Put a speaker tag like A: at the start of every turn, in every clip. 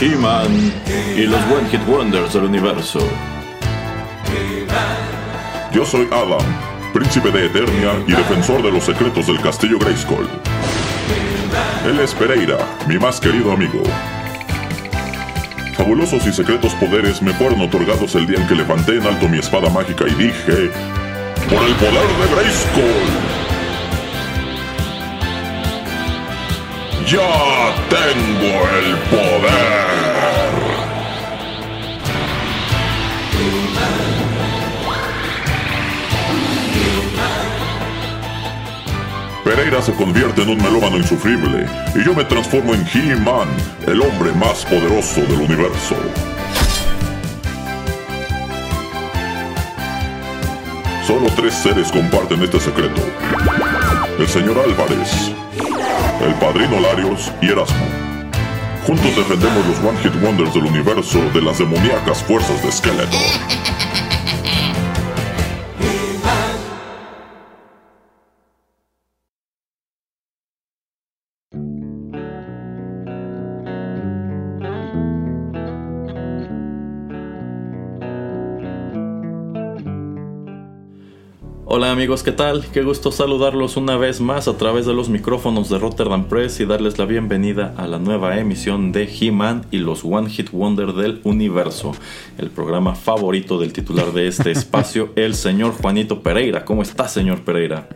A: He-Man y los One Hit Wonders del universo.
B: Yo soy Adam, príncipe de Eternia y defensor de los secretos del castillo Grayskull. Él es Pereira, mi más querido amigo. Fabulosos y secretos poderes me fueron otorgados el día en que levanté en alto mi espada mágica y dije, ¡Por el poder de Grayskull! ¡Ya tengo el poder! Pereira se convierte en un melómano insufrible y yo me transformo en He-Man, el hombre más poderoso del universo. Solo tres seres comparten este secreto. El señor Álvarez, el padrino Larios y Erasmo. Juntos defendemos los One Hit Wonders del universo de las demoníacas fuerzas de Skeletor.
A: Hola amigos, ¿qué tal? Qué gusto saludarlos una vez más a través de los micrófonos de Rotterdam Press y darles la bienvenida a la nueva emisión de He-Man y los One Hit Wonder del Universo, el programa favorito del titular de este espacio, el señor Juanito Pereira. ¿Cómo está, señor Pereira?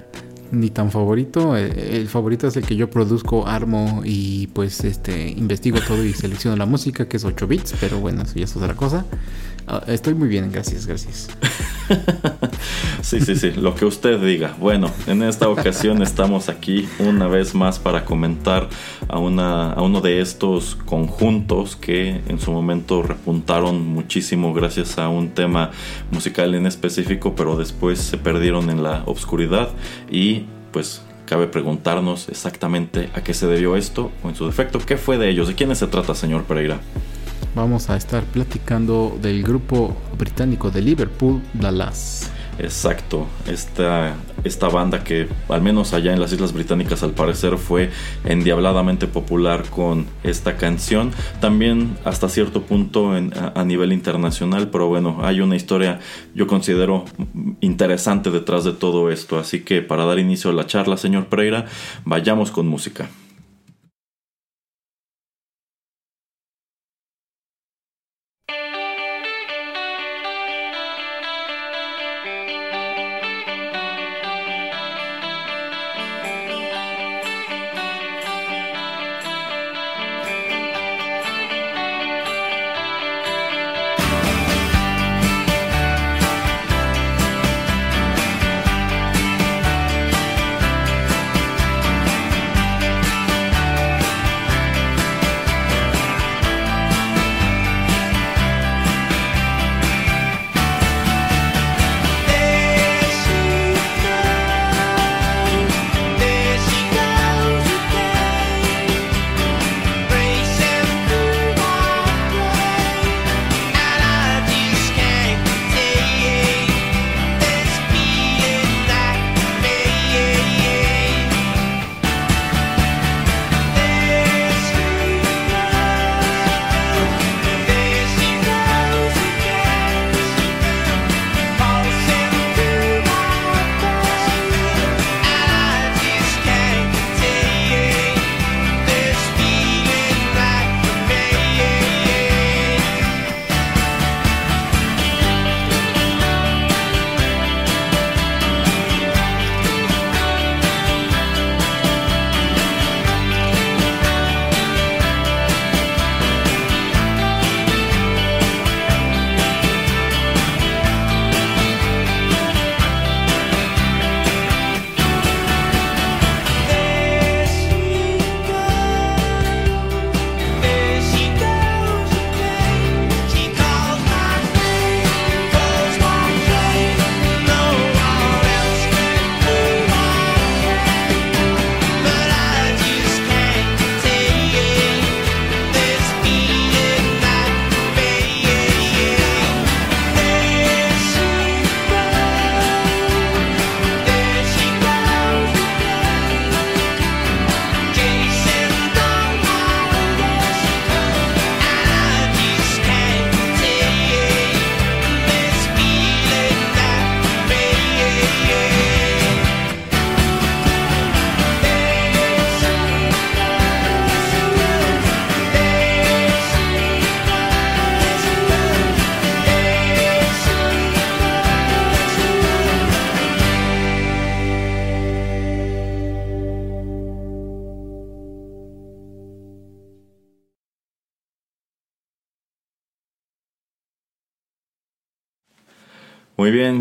C: Ni tan favorito, eh, el favorito es el que yo produzco, armo y pues este investigo todo y selecciono la música, que es 8 bits, pero bueno, eso ya es otra cosa. Ah, estoy muy bien, gracias, gracias.
A: sí, sí, sí, lo que usted diga. Bueno, en esta ocasión estamos aquí una vez más para comentar a, una, a uno de estos conjuntos que en su momento repuntaron muchísimo gracias a un tema musical en específico, pero después se perdieron en la obscuridad y pues cabe preguntarnos exactamente a qué se debió esto o en su defecto, qué fue de ellos, de quiénes se trata, señor Pereira
C: vamos a estar platicando del grupo británico de Liverpool, Dallas.
A: Exacto, esta, esta banda que al menos allá en las Islas Británicas al parecer fue endiabladamente popular con esta canción, también hasta cierto punto a, nivel internacional, pero bueno, hay una historia yo considero interesante detrás de todo esto, así que para dar inicio a la charla, señor Pereira, vayamos con música.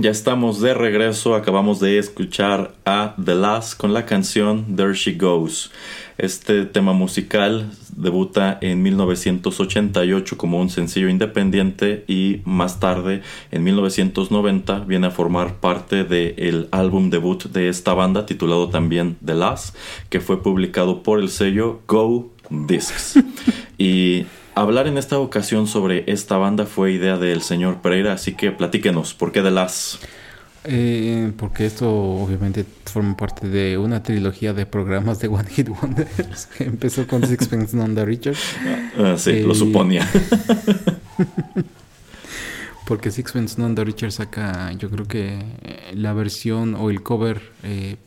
A: Ya estamos de regreso. Acabamos de escuchar a The Last con la canción There She Goes. Este tema musical debuta en 1988 como un sencillo independiente y más tarde, en 1990, viene a formar parte del álbum debut de esta banda titulado también The Last, que fue publicado por el sello Go Discs. y Hablar en esta ocasión sobre esta banda fue idea del señor Pereira, así que platíquenos, ¿por qué de las?
C: Eh, porque esto obviamente forma parte de una trilogía de programas de One Hit Wonders que empezó con Sixpence None the Richer.
A: Ah, sí, lo eh, suponía.
C: porque Sixpence None the Richer saca, yo creo que la versión o el cover eh,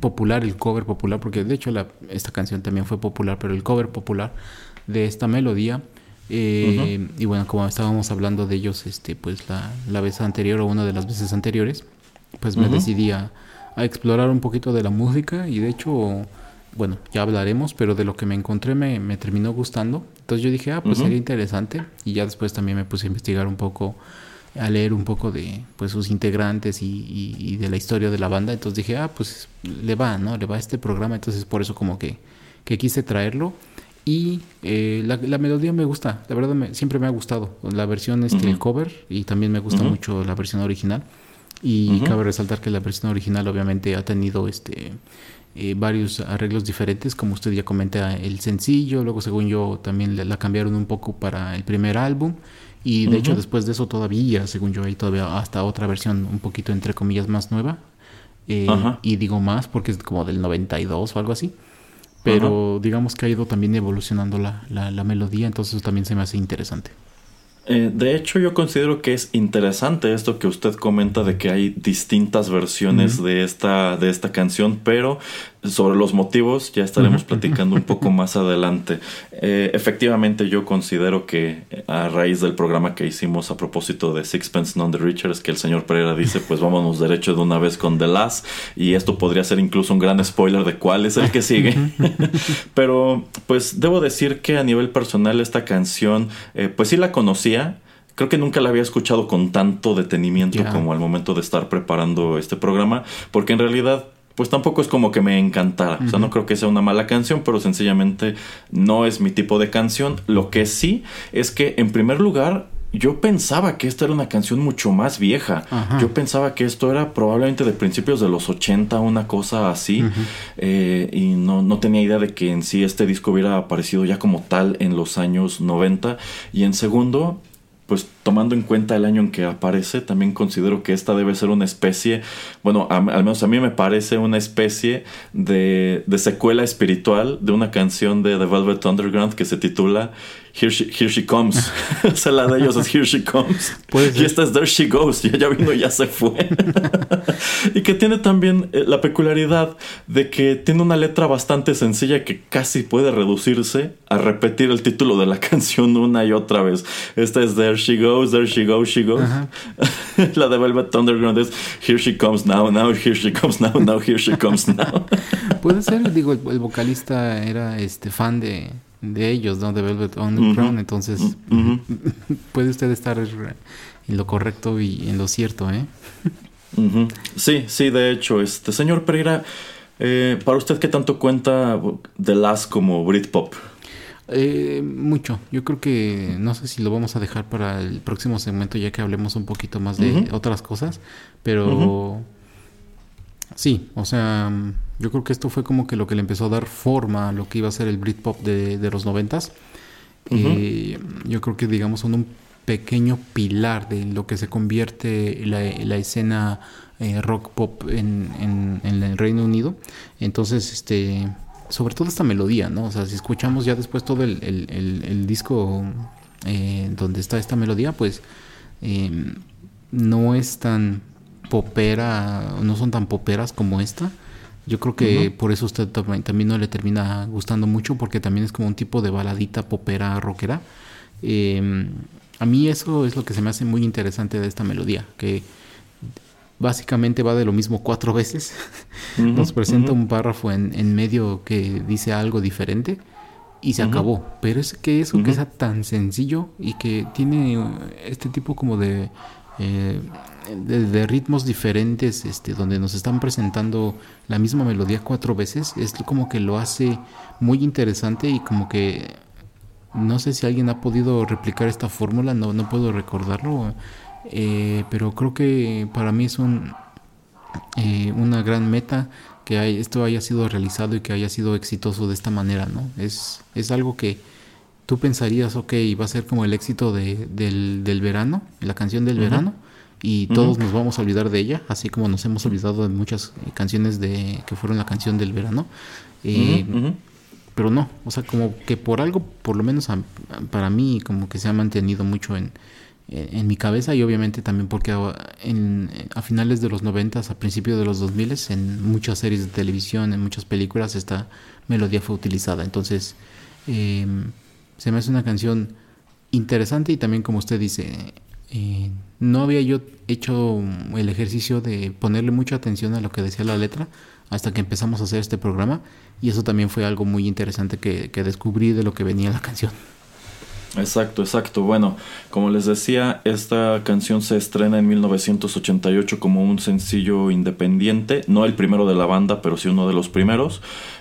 C: popular, el cover popular, porque de hecho la, esta canción también fue popular, pero el cover popular de esta melodía. Eh, y bueno, como estábamos hablando de ellos, este, pues la, la, vez anterior o una de las veces anteriores, pues me decidí a, explorar un poquito de la música y de hecho, bueno, ya hablaremos, pero de lo que me encontré me, me terminó gustando. Entonces yo dije, ah, pues sería interesante y ya después también me puse a investigar un poco, a leer un poco de pues sus integrantes y, y de la historia de la banda. Entonces dije, ah, pues le va, ¿no? Le va a este programa, entonces por eso como que, que quise traerlo. Y eh, la, melodía me gusta, la verdad siempre me ha gustado. La versión este, cover y también me gusta mucho la versión original. Y cabe resaltar que la versión original obviamente ha tenido este eh, varios arreglos diferentes, como usted ya comenta, el sencillo, luego según yo también la cambiaron un poco para el primer álbum. Y de hecho después de eso todavía, según yo, hay todavía hasta otra versión un poquito entre comillas más nueva. Eh, y digo más porque es como del 92 o algo así pero digamos que ha ido también evolucionando la, la, melodía, entonces también se me hace interesante.
A: Eh, de hecho, yo considero que es interesante esto que usted comenta de que hay distintas versiones de, esta, de esta canción, pero sobre los motivos ya estaremos platicando un poco más adelante. Eh, efectivamente, yo considero que eh, a raíz del programa que hicimos a propósito de Sixpence Non the Richards, que el señor Pereira dice, pues vámonos derecho de una vez con The Last, y esto podría ser incluso un gran spoiler de cuál es el que sigue. Pero, pues debo decir que a nivel personal esta canción, eh, pues sí la conocía. Creo que nunca la había escuchado con tanto detenimiento como al momento de estar preparando este programa, porque en realidad pues tampoco es como que me encantara. O sea, no creo que sea una mala canción, pero sencillamente no es mi tipo de canción. Lo que sí es que, en primer lugar, yo pensaba que esta era una canción mucho más vieja. Yo pensaba que esto era probablemente de principios de los 80, una cosa así. Eh, y no, no, tenía idea de que en sí este disco hubiera aparecido ya como tal en los años 90. Y en segundo, pues tomando en cuenta el año en que aparece, también considero que esta debe ser una especie, bueno, al menos a mí me parece una especie de, de secuela espiritual de una canción de The Velvet Underground que se titula Here She, Here she Comes. o sea, la de ellos es Here She Comes. Y esta es There She Goes. Ya, ya vino, ya se fue. y que tiene también eh, la peculiaridad de que tiene una letra bastante sencilla que casi puede reducirse a repetir el título de la canción una y otra vez. Esta es There She Goes, There She Goes, She Goes. la de Velvet Underground es Here She Comes Now, Now, Here She Comes Now, Now, Here She Comes Now.
C: puede ser, digo, el vocalista era este fan de de ellos, ¿no? De Velvet Underground. Entonces, puede usted estar en lo correcto y en lo cierto, ¿eh?
A: Sí, sí, de hecho, este señor Pereira, eh, para usted, ¿qué tanto cuenta de las como Britpop?
C: Eh, mucho. Yo creo que no sé si lo vamos a dejar para el próximo segmento ya que hablemos un poquito más de otras cosas, pero sí, o sea, yo creo que esto fue como que lo que le empezó a dar forma a lo que iba a ser el Britpop de, de los noventas. Eh, yo creo que digamos son un pequeño pilar de lo que se convierte la, la escena eh, rock pop en, en, el Reino Unido. Entonces, este, sobre todo esta melodía, ¿no? O sea, si escuchamos ya después todo el, el, el, disco eh, donde está esta melodía, pues no es tan popera, no son tan poperas como esta. Yo creo que por eso usted también no le termina gustando mucho, porque también es como un tipo de baladita popera rockera. Em, a mí eso es lo que se me hace muy interesante de esta melodía, que básicamente va de lo mismo cuatro veces. Nos presenta un párrafo en, medio que dice algo diferente y se acabó. Pero es que eso que sea tan sencillo y que tiene este tipo como de eh, de, ritmos diferentes, este, donde nos están presentando la misma melodía cuatro veces, es como que lo hace muy interesante y como que no sé si alguien ha podido replicar esta fórmula, no, no puedo recordarlo, eh, pero creo que para mí es un, eh, una gran meta que esto haya sido realizado y que haya sido exitoso de esta manera, ¿no? Es, es algo que tú pensarías, ok, va a ser como el éxito de, del, del, verano, la canción del verano, y todos nos vamos a olvidar de ella, así como nos hemos olvidado de muchas canciones de que fueron la canción del verano. Eh, pero no, o sea, como que por algo, por lo menos para mí, como que se ha mantenido mucho en, en mi cabeza y obviamente también porque a, finales de los 90, a principios de los 2000, en muchas series de televisión, en muchas películas, esta melodía fue utilizada. Entonces, em, se me hace una canción interesante y también como usted dice, eh, no había yo hecho el ejercicio de ponerle mucha atención a lo que decía la letra hasta que empezamos a hacer este programa y eso también fue algo muy interesante que, que descubrí de lo que venía la canción.
A: Exacto, exacto. Bueno, como les decía, esta canción se estrena en 1988 como un sencillo independiente, no el primero de la banda, pero sí uno de los primeros.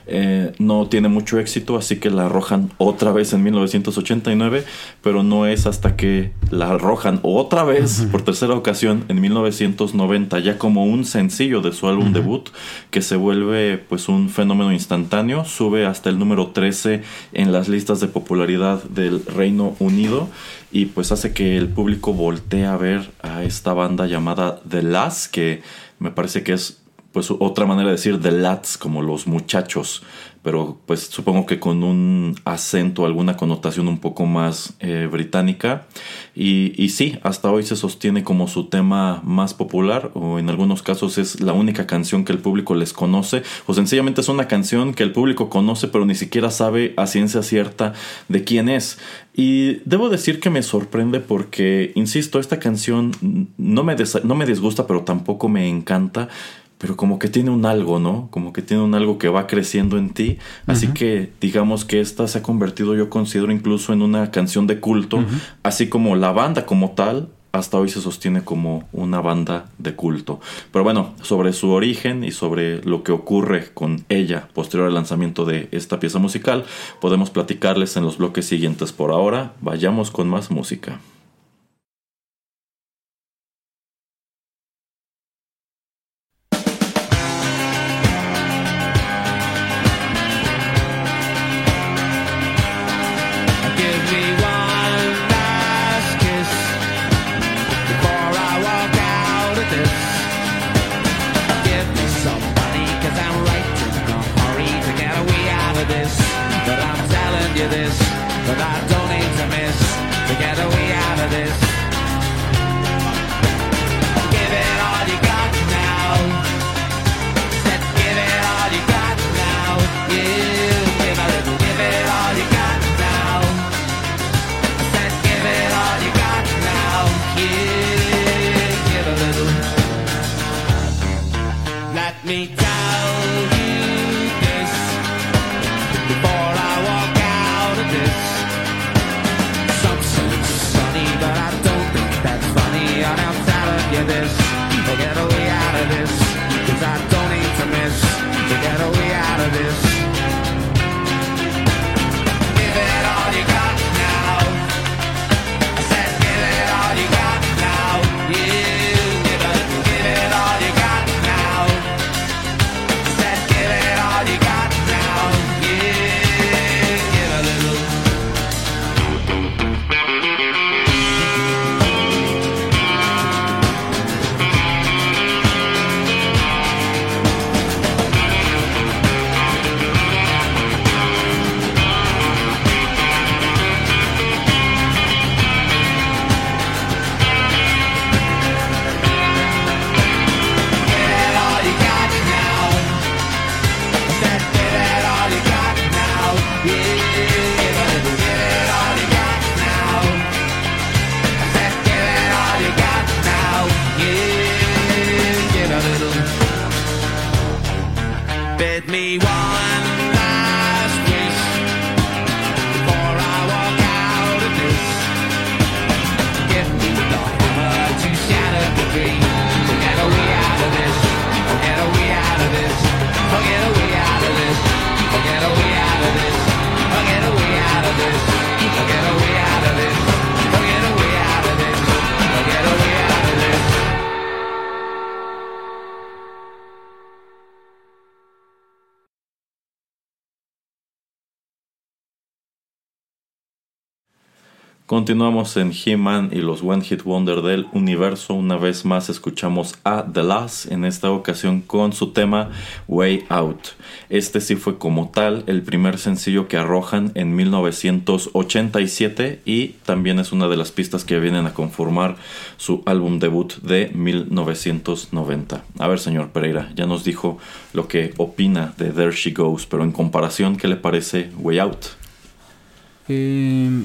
A: Eh, no tiene mucho éxito, así que la arrojan otra vez en 1989, pero no es hasta que la arrojan otra vez por tercera ocasión en 1990, ya como un sencillo de su álbum debut, que se vuelve pues un fenómeno instantáneo, sube hasta el número 13 en las listas de popularidad del Reino Unido y pues hace que el público voltee a ver a esta banda llamada The Last, que me parece que es pues otra manera de decir the lads como los muchachos pero pues supongo que con un acento, alguna connotación un poco más eh, británica. Y, y, sí, hasta hoy se sostiene como su tema más popular, o en algunos casos es la única canción que el público les conoce, o sencillamente es una canción que el público conoce, pero ni siquiera sabe a ciencia cierta de quién es. Y debo decir que me sorprende porque, insisto, esta canción no me, no me disgusta, pero tampoco me encanta pero como que tiene un algo, ¿no? Como que tiene un algo que va creciendo en ti. Así que digamos que esta se ha convertido, yo considero, incluso en una canción de culto, así como la banda como tal. Hasta hoy se sostiene como una banda de culto. Pero bueno, sobre su origen y sobre lo que ocurre con ella posterior al lanzamiento de esta pieza musical, podemos platicarles en los bloques siguientes. Por ahora, vayamos con más música.
D: me tell you this before I walk out of this. But I don't think that's funny. I'll tell you this. Forget
A: Continuamos en He-Man y los One Hit Wonder del universo. Una vez más escuchamos a The Last, en esta ocasión con su tema Way Out. Este sí fue como tal el primer sencillo que arrojan en 1987 y también es una de las pistas que vienen a conformar su álbum debut de 1990. A ver, señor Pereira, ya nos dijo lo que opina de There She Goes, pero en comparación, ¿qué le parece Way Out?
C: Eh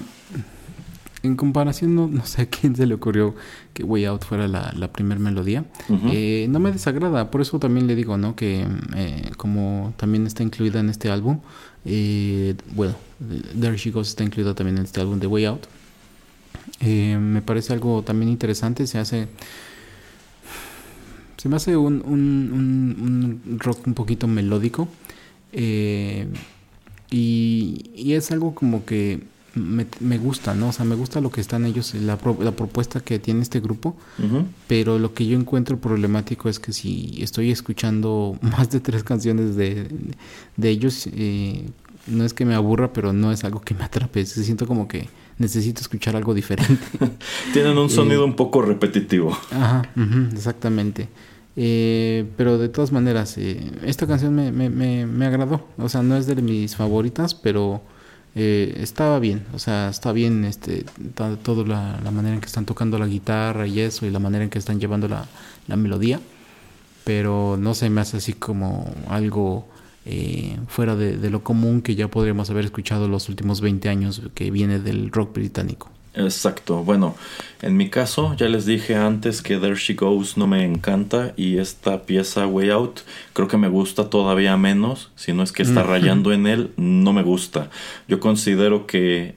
C: en comparación, no, no, sé a quién se le ocurrió que Way Out fuera la, la primera melodía. eh, no me desagrada, por eso también le digo, ¿no? Que eh, como también está incluida en este álbum, eh, bueno, There She Goes está incluida también en este álbum de Way Out. Eh, me parece algo también interesante, se hace... Se me hace un, un, un, rock un poquito melódico. Y, y es algo como que me, me, gusta, ¿no? O sea, me gusta lo que están ellos, la, la propuesta que tiene este grupo, uh -huh. pero lo que yo encuentro problemático es que si estoy escuchando más de tres canciones de, de ellos, eh, no es que me aburra, pero no es algo que me atrape, se siento como que necesito escuchar algo diferente.
A: Tienen un sonido eh, un poco repetitivo.
C: Ajá, uh -huh, exactamente. Eh, pero de todas maneras, eh, esta canción me, me, me, me, agradó. O sea, no es de mis favoritas, pero eh, estaba bien. O sea, está bien este, toda la, manera en que están tocando la guitarra y eso, y la manera en que están llevando la, la melodía. Pero no se me hace así como algo eh, fuera de, de, lo común que ya podríamos haber escuchado los últimos 20 años que viene del rock británico.
A: Exacto. Bueno, en mi caso ya les dije antes que There She Goes no me encanta y esta pieza Way Out creo que me gusta todavía menos, si no es que está rayando en él, no me gusta. Yo considero que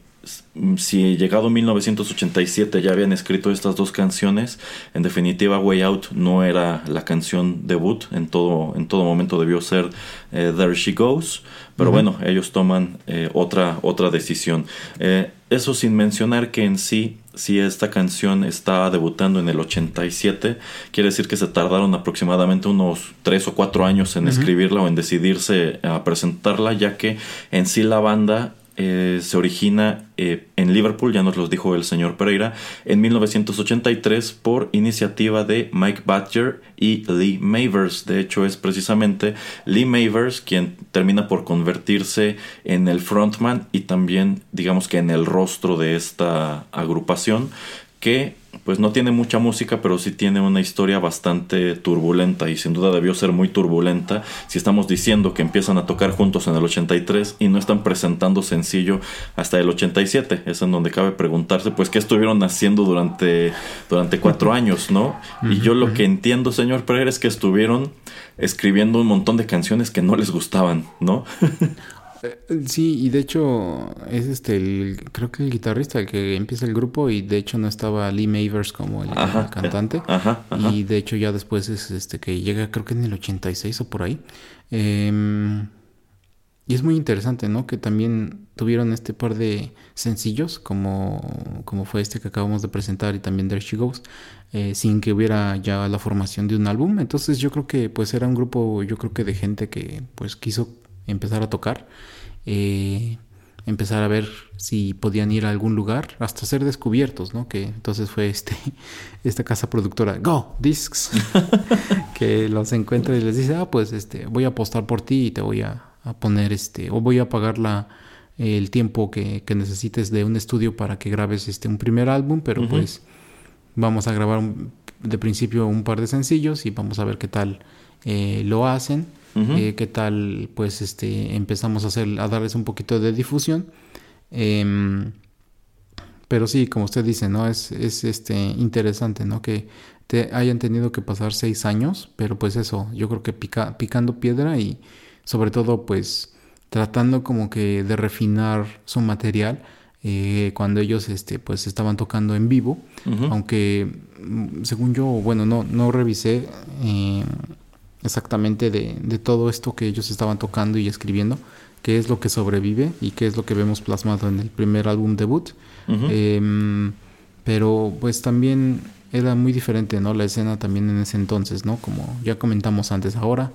A: si llegado 1987 ya habían escrito estas dos canciones, en definitiva Way Out no era la canción debut, en todo, en todo momento debió ser eh, There She Goes, pero uh -huh. bueno, ellos toman eh, otra, otra decisión. Eh, eso sin mencionar que en sí, si esta canción está debutando en el 87, quiere decir que se tardaron aproximadamente unos 3 o 4 años en uh -huh. escribirla o en decidirse a presentarla, ya que en sí la banda eh, se origina eh, en Liverpool, ya nos lo dijo el señor Pereira, en 1983 por iniciativa de Mike Badger y Lee Mavers. De hecho, es precisamente Lee Mavers quien termina por convertirse en el frontman y también, digamos que en el rostro de esta agrupación que pues no tiene mucha música, pero sí tiene una historia bastante turbulenta y sin duda debió ser muy turbulenta si estamos diciendo que empiezan a tocar juntos en el 83 y no están presentando sencillo hasta el 87. Es en donde cabe preguntarse, pues, qué estuvieron haciendo durante, durante cuatro años, ¿no? Y yo lo que entiendo, señor Pereira, es que estuvieron escribiendo un montón de canciones que no les gustaban, ¿no?
C: Sí, y de hecho es este, el, creo que el guitarrista el que empieza el grupo y de hecho no estaba Lee Mavers como el, ajá, el cantante
A: ajá, ajá.
C: y de hecho ya después es este que llega creo que en el 86 o por ahí. Eh, y es muy interesante, ¿no? Que también tuvieron este par de sencillos como, como fue este que acabamos de presentar y también There She Goes, eh, sin que hubiera ya la formación de un álbum. Entonces yo creo que pues era un grupo, yo creo que de gente que pues quiso empezar a tocar, eh, empezar a ver si podían ir a algún lugar, hasta ser descubiertos, ¿no? Que entonces fue este, esta casa productora, Go Discs, que los encuentra y les dice, ah, pues este, voy a apostar por ti y te voy a, a poner este, o voy a pagar la, el tiempo que, que, necesites de un estudio para que grabes este, un primer álbum, pero uh -huh. pues vamos a grabar un, de principio un par de sencillos y vamos a ver qué tal eh, lo hacen. Uh -huh. eh, qué tal pues este empezamos a hacer a darles un poquito de difusión eh, pero sí como usted dice no es, es este interesante no que te hayan tenido que pasar seis años pero pues eso yo creo que pica, picando piedra y sobre todo pues tratando como que de refinar su material eh, cuando ellos este pues estaban tocando en vivo uh -huh. aunque mm, según yo bueno no no revisé eh, exactamente de, de, todo esto que ellos estaban tocando y escribiendo, qué es lo que sobrevive y qué es lo que vemos plasmado en el primer álbum debut. Uh -huh. eh, pero pues también era muy diferente, ¿no? La escena también en ese entonces, ¿no? Como ya comentamos antes ahora,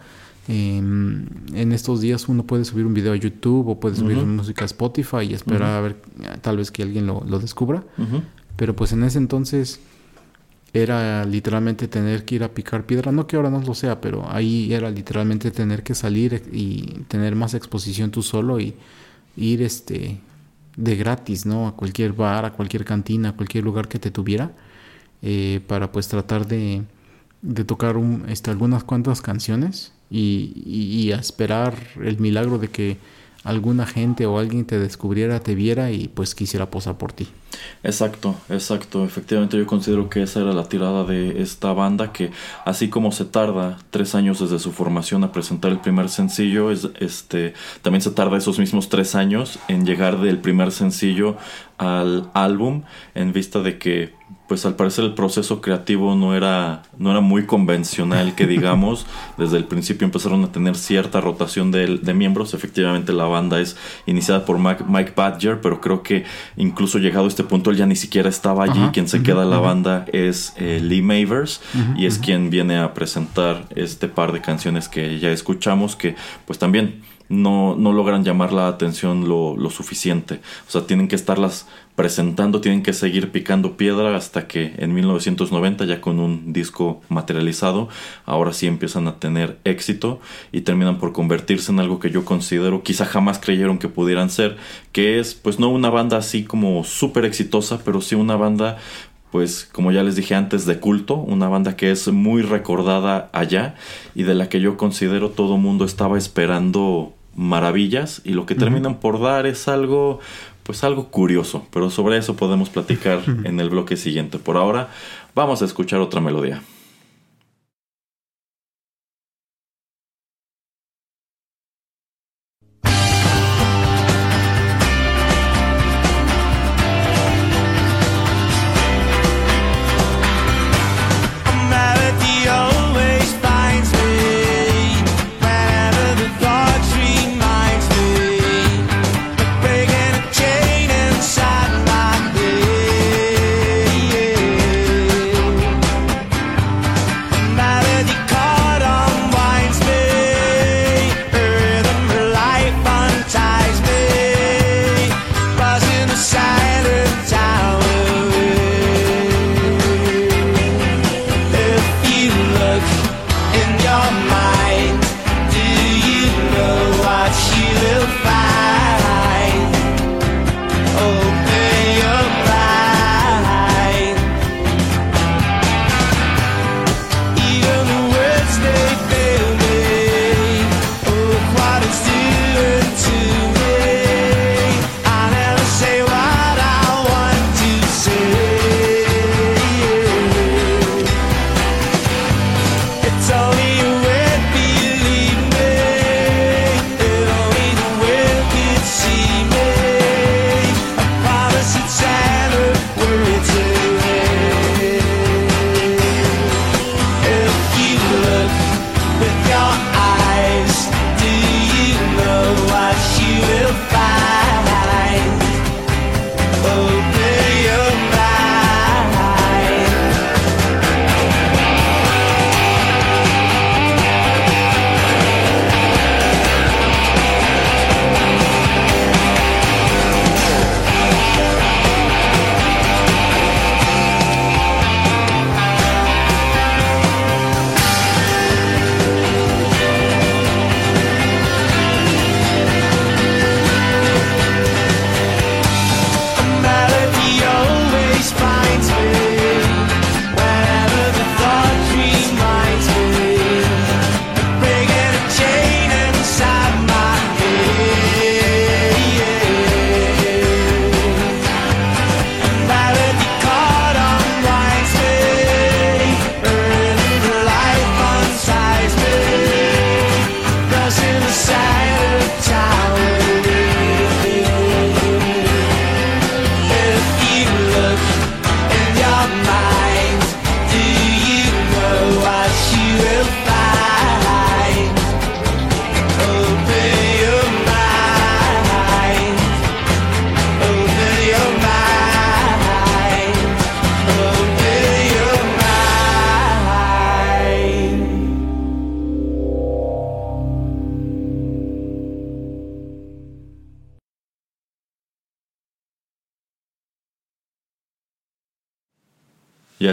C: em, en estos días uno puede subir un video a YouTube o puede subir música a Spotify y esperar a ver tal vez que alguien lo, descubra. Pero pues en ese entonces era literalmente tener que ir a picar piedra. No que ahora no lo sea, pero ahí era literalmente tener que salir y tener más exposición tú solo y ir este de gratis, ¿no? A cualquier bar, a cualquier cantina, a cualquier lugar que te tuviera, eh, para pues tratar de, de tocar un, este, algunas cuantas canciones y, y, a esperar el milagro de que alguna gente o alguien te descubriera, te viera y pues quisiera posar por ti.
A: Exacto, exacto. Efectivamente yo considero que esa era la tirada de esta banda que así como se tarda tres años desde su formación a presentar el primer sencillo, es, este, también se tarda esos mismos tres años en llegar del primer sencillo al álbum en vista de que pues al parecer el proceso creativo no era, no era muy convencional, que digamos, desde el principio empezaron a tener cierta rotación de, de miembros, efectivamente la banda es iniciada por Mike, Badger, pero creo que incluso llegado a este punto él ya ni siquiera estaba allí, quien se queda en la banda es eh, Lee Mavers y es quien viene a presentar este par de canciones que ya escuchamos, que pues también no, no logran llamar la atención lo, lo, suficiente. O sea, tienen que estarlas presentando, tienen que seguir picando piedra hasta que en 1990, ya con un disco materializado, ahora sí empiezan a tener éxito y terminan por convertirse en algo que yo considero quizá jamás creyeron que pudieran ser, que es pues no una banda así como súper exitosa, pero sí una banda pues como ya les dije antes, de culto, una banda que es muy recordada allá y de la que yo considero todo mundo estaba esperando maravillas y lo que terminan por dar es algo pues algo curioso, pero sobre eso podemos platicar en el bloque siguiente. Por ahora vamos a escuchar otra melodía.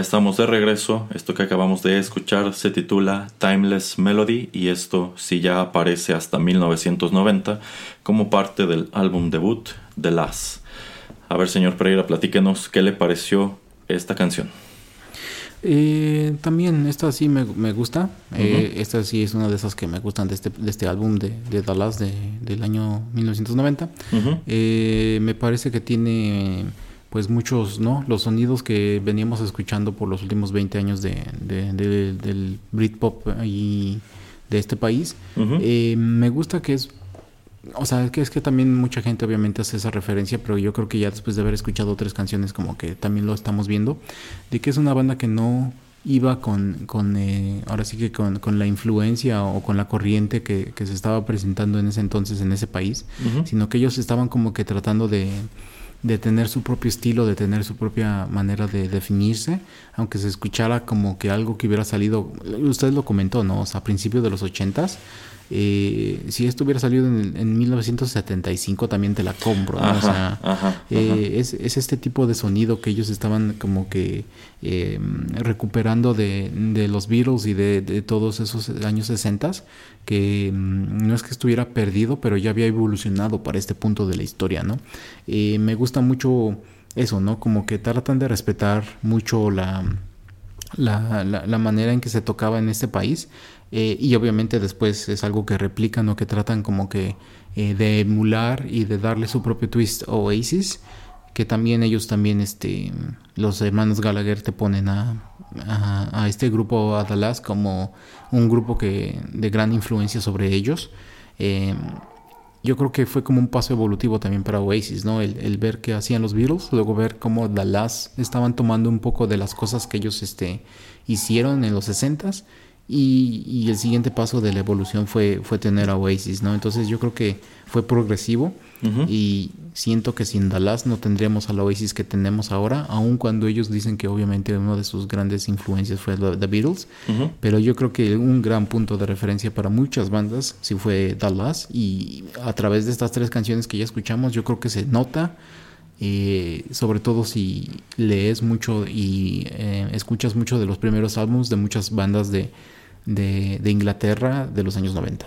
A: Estamos de regreso. Esto que acabamos de escuchar se titula Timeless Melody y esto sí ya aparece hasta 1990 como parte del álbum debut The Last. A ver, señor Pereira, platíquenos qué le pareció esta canción.
C: Eh, también esta sí me, gusta. Eh, esta sí es una de esas que me gustan de este, de este álbum de, de Dallas del año 1990. Eh, me parece que tiene pues muchos, ¿no? Los sonidos que veníamos escuchando por los últimos 20 años de, del Britpop y de este país. Eh, me gusta que es, o sea, que es que también mucha gente obviamente hace esa referencia, pero yo creo que ya después de haber escuchado tres canciones como que también lo estamos viendo, de que es una banda que no iba con, con eh, ahora sí que con, con, la influencia o con la corriente que, que, se estaba presentando en ese entonces en ese país, sino que ellos estaban como que tratando de de tener su propio estilo, de tener su propia manera de definirse, aunque se escuchara como que algo que hubiera salido, usted lo comentó, ¿no? O sea, a principios de los ochentas, eh, si esto hubiera salido en, 1975 también te la compro, o sea, eh, es, este tipo de sonido que ellos estaban como que eh, recuperando de, los Beatles y de, todos esos años 60 que mm, no es que estuviera perdido, pero ya había evolucionado para este punto de la historia, ¿no? me gusta mucho eso, ¿no? Como que tratan de respetar mucho la, la, la manera en que se tocaba en este país eh, y obviamente después es algo que replican o que tratan como que eh, de emular y de darle su propio twist a Oasis que también ellos también este los hermanos Gallagher te ponen a, a, este grupo a Dallas como un grupo que de gran influencia sobre ellos eh, yo creo que fue como un paso evolutivo también para Oasis, ¿no? El, el, ver qué hacían los Beatles, luego ver cómo Dallas estaban tomando un poco de las cosas que ellos este, hicieron en los 60s y, el siguiente paso de la evolución fue, fue tener a Oasis, ¿no? Entonces yo creo que fue progresivo y siento que sin Dallas no tendríamos a la Oasis que tenemos ahora, aun cuando ellos dicen que obviamente una de sus grandes influencias fue The Beatles, pero yo creo que un gran punto de referencia para muchas bandas sí fue Dallas y a través de estas tres canciones que ya escuchamos yo creo que se nota eh, sobre todo si lees mucho y eh, escuchas mucho de los primeros álbumes de muchas bandas de, de, Inglaterra de los años 90.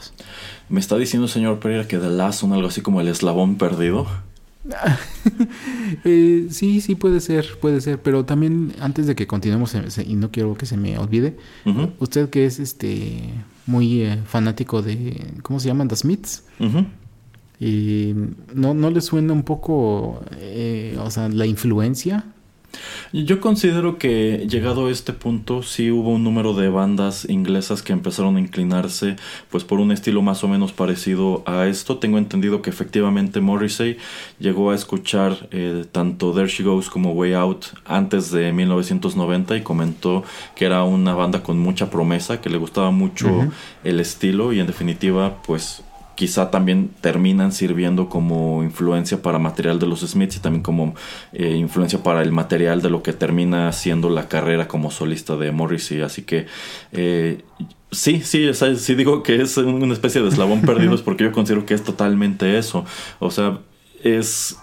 A: ¿Me está diciendo, señor Pereira, que The Last son algo así como el eslabón perdido?
C: Eh, sí, sí puede ser, puede ser, pero también antes de que continuemos y no quiero que se me olvide, usted que es este muy eh, fanático de ¿cómo se llaman? The Smiths. Y no no le suena un poco, eh, o sea, la influencia
A: yo considero que llegado a este punto sí hubo un número de bandas inglesas que empezaron a inclinarse pues por un estilo más o menos parecido a esto. Tengo entendido que efectivamente Morrissey llegó a escuchar eh, tanto There She Goes como Way Out antes de 1990 y comentó que era una banda con mucha promesa, que le gustaba mucho el estilo y en definitiva pues quizá también terminan sirviendo como influencia para material de los Smiths y también como eh, influencia para el material de lo que termina siendo la carrera como solista de Morrissey. Así que eh, sí, sí, sí digo que es una especie de eslabón perdido es porque yo considero que es totalmente eso. O sea, es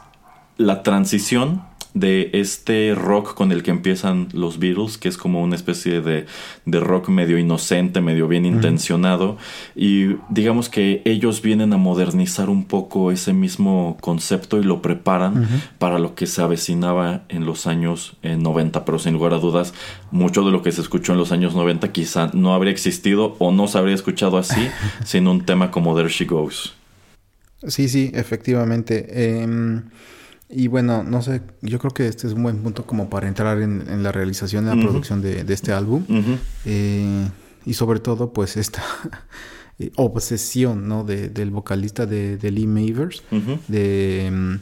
A: la transición de este rock con el que empiezan los Beatles, que es como una especie de, rock medio inocente, medio bien intencionado, y digamos que ellos vienen a modernizar un poco ese mismo concepto y lo preparan para lo que se avecinaba en los años 90, pero sin lugar a dudas, mucho de lo que se escuchó en los años 90 quizá no habría existido o no se habría escuchado así sin un tema como There She Goes.
C: Sí, sí, efectivamente. Em, y bueno, no sé, yo creo que este es un buen punto como para entrar en, la realización y la producción de, este álbum. Eh, y sobre todo, pues esta obsesión, ¿no? De, del vocalista de, Lee Mavers, de mm,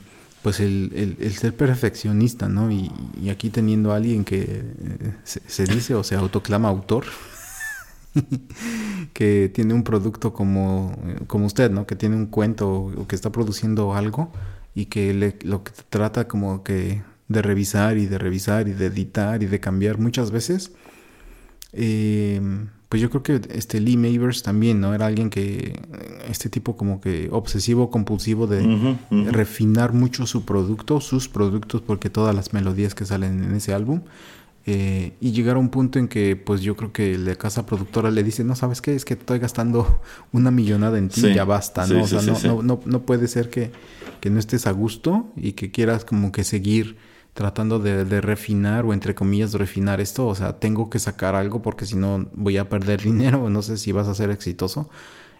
C: pues el, ser perfeccionista, ¿no? Y, aquí teniendo a alguien que eh, se, dice o se autoclama autor. que tiene un producto como, como usted, ¿no? Que tiene un cuento o que está produciendo algo y que le, lo que trata como que de revisar y de revisar y de editar y de cambiar muchas veces. Eh, pues yo creo que este Lee Mavers también, ¿no? Era alguien que, este tipo como que obsesivo, compulsivo de, refinar mucho su producto, sus productos, porque todas las melodías que salen en ese álbum Eh, y llegar a un punto en que, pues yo creo que la casa productora le dice, no, ¿sabes qué? Es que estoy gastando una millonada en ti, ya basta, ¿no? o sea, no, no, no, puede ser que, que, no estés a gusto y que quieras como que seguir tratando de, refinar o entre comillas refinar esto. O sea, tengo que sacar algo porque si no voy a perder dinero, no sé si vas a ser exitoso.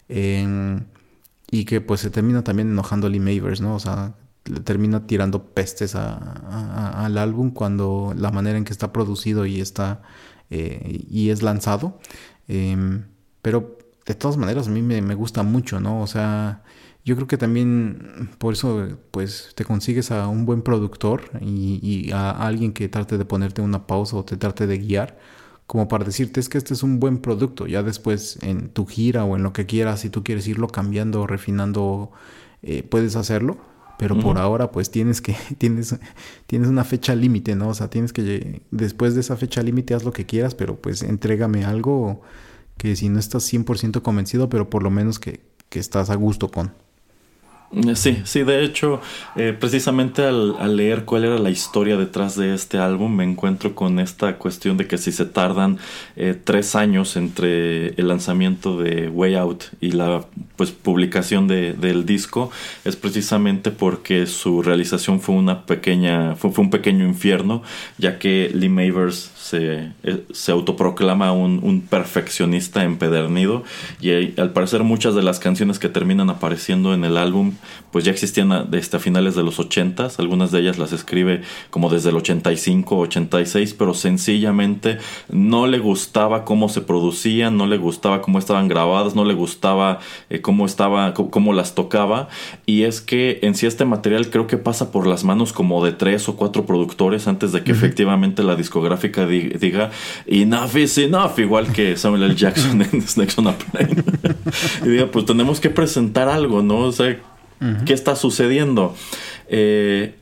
C: y que pues se termina también enojando Lee Mavers, ¿no? O sea, le termina tirando pestes al álbum cuando la manera en que está producido y está eh, y es lanzado. Em, pero de todas maneras a mí me, gusta mucho, ¿no? O sea, yo creo que también por eso pues te consigues a un buen productor y, a alguien que trate de ponerte una pausa o te trate de guiar como para decirte es que este es un buen producto. Ya después en tu gira o en lo que quieras, si tú quieres irlo cambiando, refinando, eh, puedes hacerlo pero por ahora pues tienes que tienes tienes una fecha límite, ¿no? O sea, tienes que después de esa fecha límite haz lo que quieras, pero pues entrégame algo que si no estás 100% convencido, pero por lo menos que, que estás a gusto con.
A: Sí, sí, de hecho, eh, precisamente al, leer cuál era la historia detrás de este álbum, me encuentro con esta cuestión de que si se tardan eh, tres años entre el lanzamiento de Way Out y la pues, publicación de, del disco, es precisamente porque su realización fue una pequeña, fue un pequeño infierno, ya que Lee Mavers se, eh, se autoproclama un, un, perfeccionista empedernido y al parecer muchas de las canciones que terminan apareciendo en el álbum pues ya existían desde a finales de los 80, algunas de ellas las escribe como desde el 85, 86, pero sencillamente no le gustaba cómo se producían, no le gustaba cómo estaban grabadas, no le gustaba eh, cómo estaba, cómo las tocaba. Y es que en sí este material creo que pasa por las manos como de tres o cuatro productores antes de que efectivamente la discográfica diga enough is enough, igual que Samuel L. Jackson en Snakes on a Plane. y diga, pues tenemos que presentar algo, ¿no? O sea, ¿qué está sucediendo? Eh,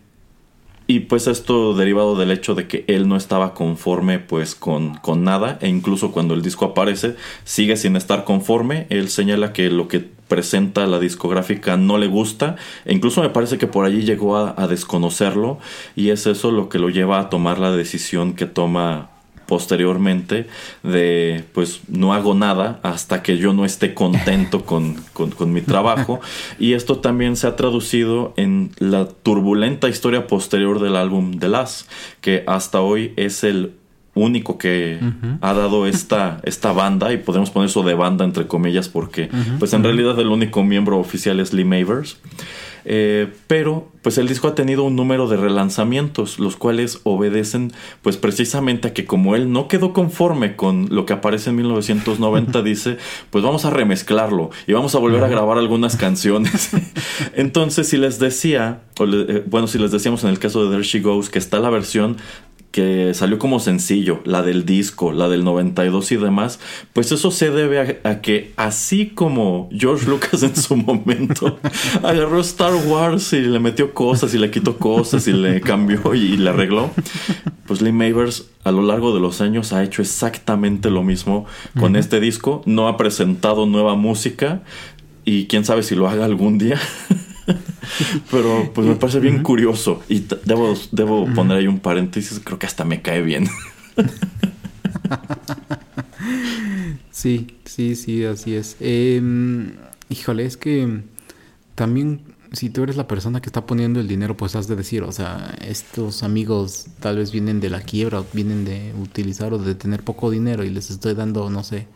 A: y pues esto derivado del hecho de que él no estaba conforme pues con, con, nada e incluso cuando el disco aparece sigue sin estar conforme. Él señala que lo que presenta la discográfica no le gusta e incluso me parece que por allí llegó a desconocerlo y es eso lo que lo lleva a tomar la decisión que toma posteriormente de pues no hago nada hasta que yo no esté contento con, mi trabajo. Y esto también se ha traducido en la turbulenta historia posterior del álbum The Last que hasta hoy es el único que ha dado esta, esta banda y podemos poner eso de banda entre comillas porque pues en realidad el único miembro oficial es Lee Mavers. Eh, pero pues el disco ha tenido un número de relanzamientos, los cuales obedecen pues precisamente a que como él no quedó conforme con lo que aparece en 1990, dice, pues vamos a remezclarlo y vamos a volver a grabar algunas canciones. Entonces, si les decía, eh, bueno, si les decíamos en el caso de There She Goes, que está la versión que salió como sencillo, la del disco, la del 92 y demás, pues eso se debe a, que así como George Lucas en su momento agarró Star Wars y le metió cosas y le quitó cosas y le cambió y, le arregló, pues Lee Mavers a lo largo de los años ha hecho exactamente lo mismo con este disco, no ha presentado nueva música y quién sabe si lo haga algún día. Pero pues me parece bien curioso. Y debo, debo poner ahí un paréntesis, creo que hasta me cae bien.
C: sí, sí, sí, así es. Em, híjole, es que también si tú eres la persona que está poniendo el dinero, pues has de decir, o sea, estos amigos tal vez vienen de la quiebra, o vienen de utilizar o de tener poco dinero y les estoy dando, no sé,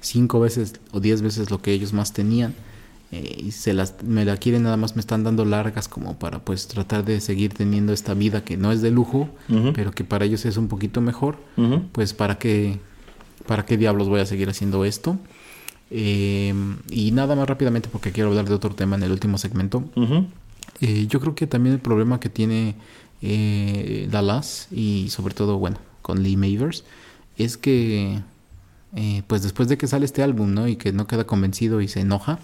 C: cinco veces o diez veces lo que ellos más tenían eh, y se las, me la quieren nada más me están dando largas como para pues tratar de seguir teniendo esta vida que no es de lujo pero que para ellos es un poquito mejor pues para qué para qué diablos voy a seguir haciendo esto em, y nada más rápidamente porque quiero hablar de otro tema en el último segmento. Eh, yo creo que también el problema que tiene eh, Dallas y sobre todo bueno con Lee Mavers es que eh, pues después de que sale este álbum, ¿no? Y que no queda convencido y se enoja,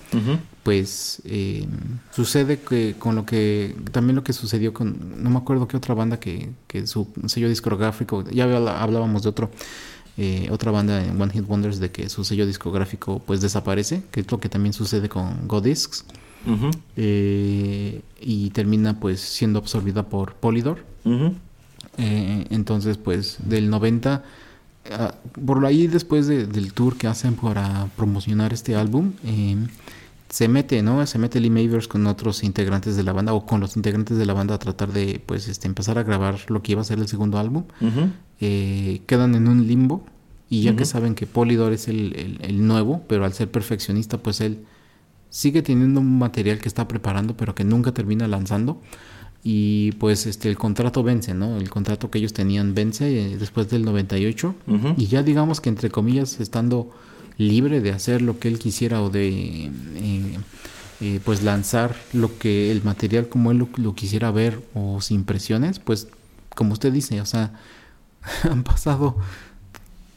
C: pues eh, sucede que con lo que, también lo que sucedió con, no me acuerdo qué otra banda que, que su sello discográfico, ya hablábamos de otro, eh, otra banda en One Hit Wonders de que su sello discográfico pues desaparece, que es lo que también sucede con Go Discs. y termina pues siendo absorbida por Polydor. Eh, entonces, pues del 90, ah, por ahí después del tour que hacen para promocionar este álbum, eh, se mete, ¿no? Se mete Lee Mavers con otros integrantes de la banda o con los integrantes de la banda a tratar de, pues, este, empezar a grabar lo que iba a ser el segundo álbum. Eh, quedan en un limbo y ya que saben que Polydor es el, el, nuevo, pero al ser perfeccionista, pues él sigue teniendo un material que está preparando, pero que nunca termina lanzando. Y pues este el contrato vence, ¿no? El contrato que ellos tenían vence eh, después del 98. Y ya digamos que entre comillas, estando libre de hacer lo que él quisiera o de eh, eh, pues lanzar lo que el material como él lo, quisiera ver o sin presiones, pues como usted dice, o sea, han pasado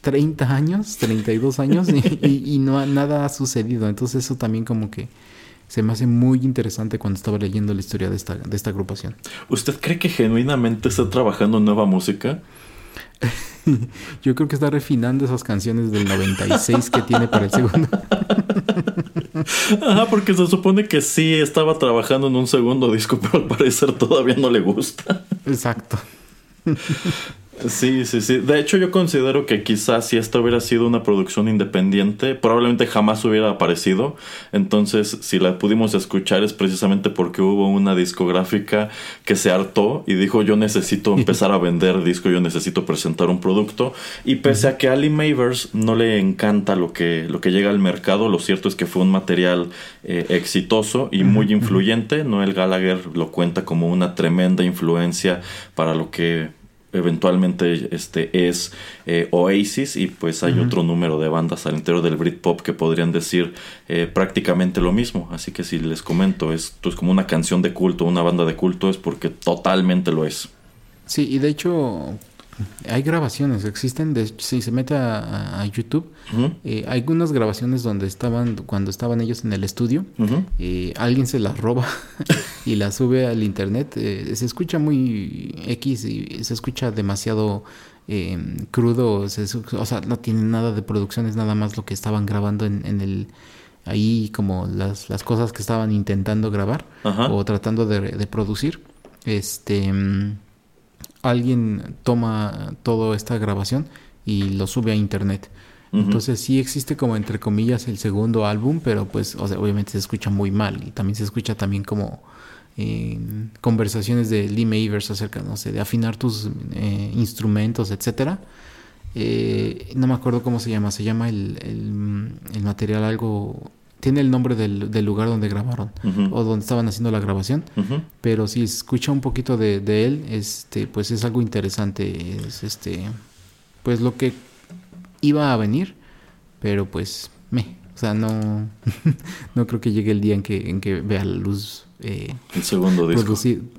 C: 30 años, 32 años y, y, no nada ha sucedido. Entonces eso también como que se me hace muy interesante cuando estaba leyendo la historia de esta, de esta agrupación.
A: ¿Usted cree que genuinamente está trabajando en nueva música?
C: Yo creo que está refinando esas canciones del 96 que tiene para el segundo.
A: Ajá, porque se supone que sí estaba trabajando en un segundo disco, pero al parecer todavía no le gusta.
C: Exacto.
A: Sí, sí, sí. De hecho, yo considero que quizás si esta hubiera sido una producción independiente, probablemente jamás hubiera aparecido. Entonces, si la pudimos escuchar es precisamente porque hubo una discográfica que se hartó y dijo yo necesito empezar a vender disco, yo necesito presentar un producto. Y pese a que a Ali Mavers no le encanta lo que, lo que llega al mercado, lo cierto es que fue un material eh, exitoso y muy influyente. Noel Gallagher lo cuenta como una tremenda influencia para lo que eventualmente este es eh, Oasis y pues hay otro número de bandas al interior del Britpop que podrían decir eh, prácticamente lo mismo. Así que si les comento, esto es como una canción de culto, una banda de culto, es porque totalmente lo es.
C: Sí, y de hecho hay grabaciones, existen, de, si se mete a, YouTube, eh, hay algunas grabaciones donde estaban, cuando estaban ellos en el estudio, eh, alguien se las roba y las sube al internet, eh, se escucha muy X y se escucha demasiado crudo, o sea, no tiene nada de producción, es nada más lo que estaban grabando en, en el ahí como las, las cosas que estaban intentando grabar o tratando de, de producir. Este alguien toma toda esta grabación y lo sube a internet. Entonces sí existe como entre comillas el segundo álbum, pero pues obviamente se escucha muy mal y también se escucha también como eh, conversaciones de Lee Mavers acerca, no sé, de afinar tus eh, instrumentos, etcétera. Eh, no me acuerdo cómo se llama, se llama el, el material algo tiene el nombre del, lugar donde grabaron o donde estaban haciendo la grabación, pero si escucha un poquito de, él, este, pues es algo interesante, es este, pues lo que iba a venir, pero pues me, o sea, no, no creo que llegue el día en que, en que vea la luz
A: eh, el segundo disco.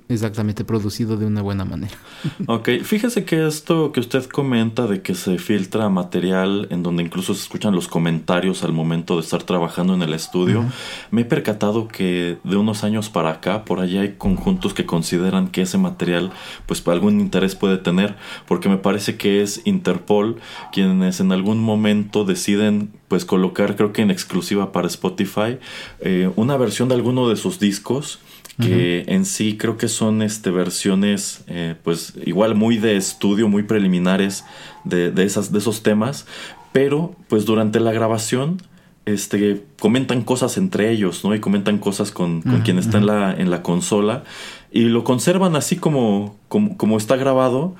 C: exactamente, producido de una buena manera.
A: ok, fíjese que esto que usted comenta de que se filtra material en donde incluso se escuchan los comentarios al momento de estar trabajando en el estudio, me he percatado que de unos años para acá, por allá hay conjuntos que consideran que ese material, pues algún interés puede tener, porque me parece que es Interpol quienes en algún momento deciden pues colocar creo que en exclusiva para Spotify eh, una versión de alguno de sus discos que en sí creo que son este versiones eh, pues igual muy de estudio muy preliminares de, esas de esos temas pero pues durante la grabación este comentan cosas entre ellos no y comentan cosas con, quien está en la en la consola y lo conservan así como, como como está grabado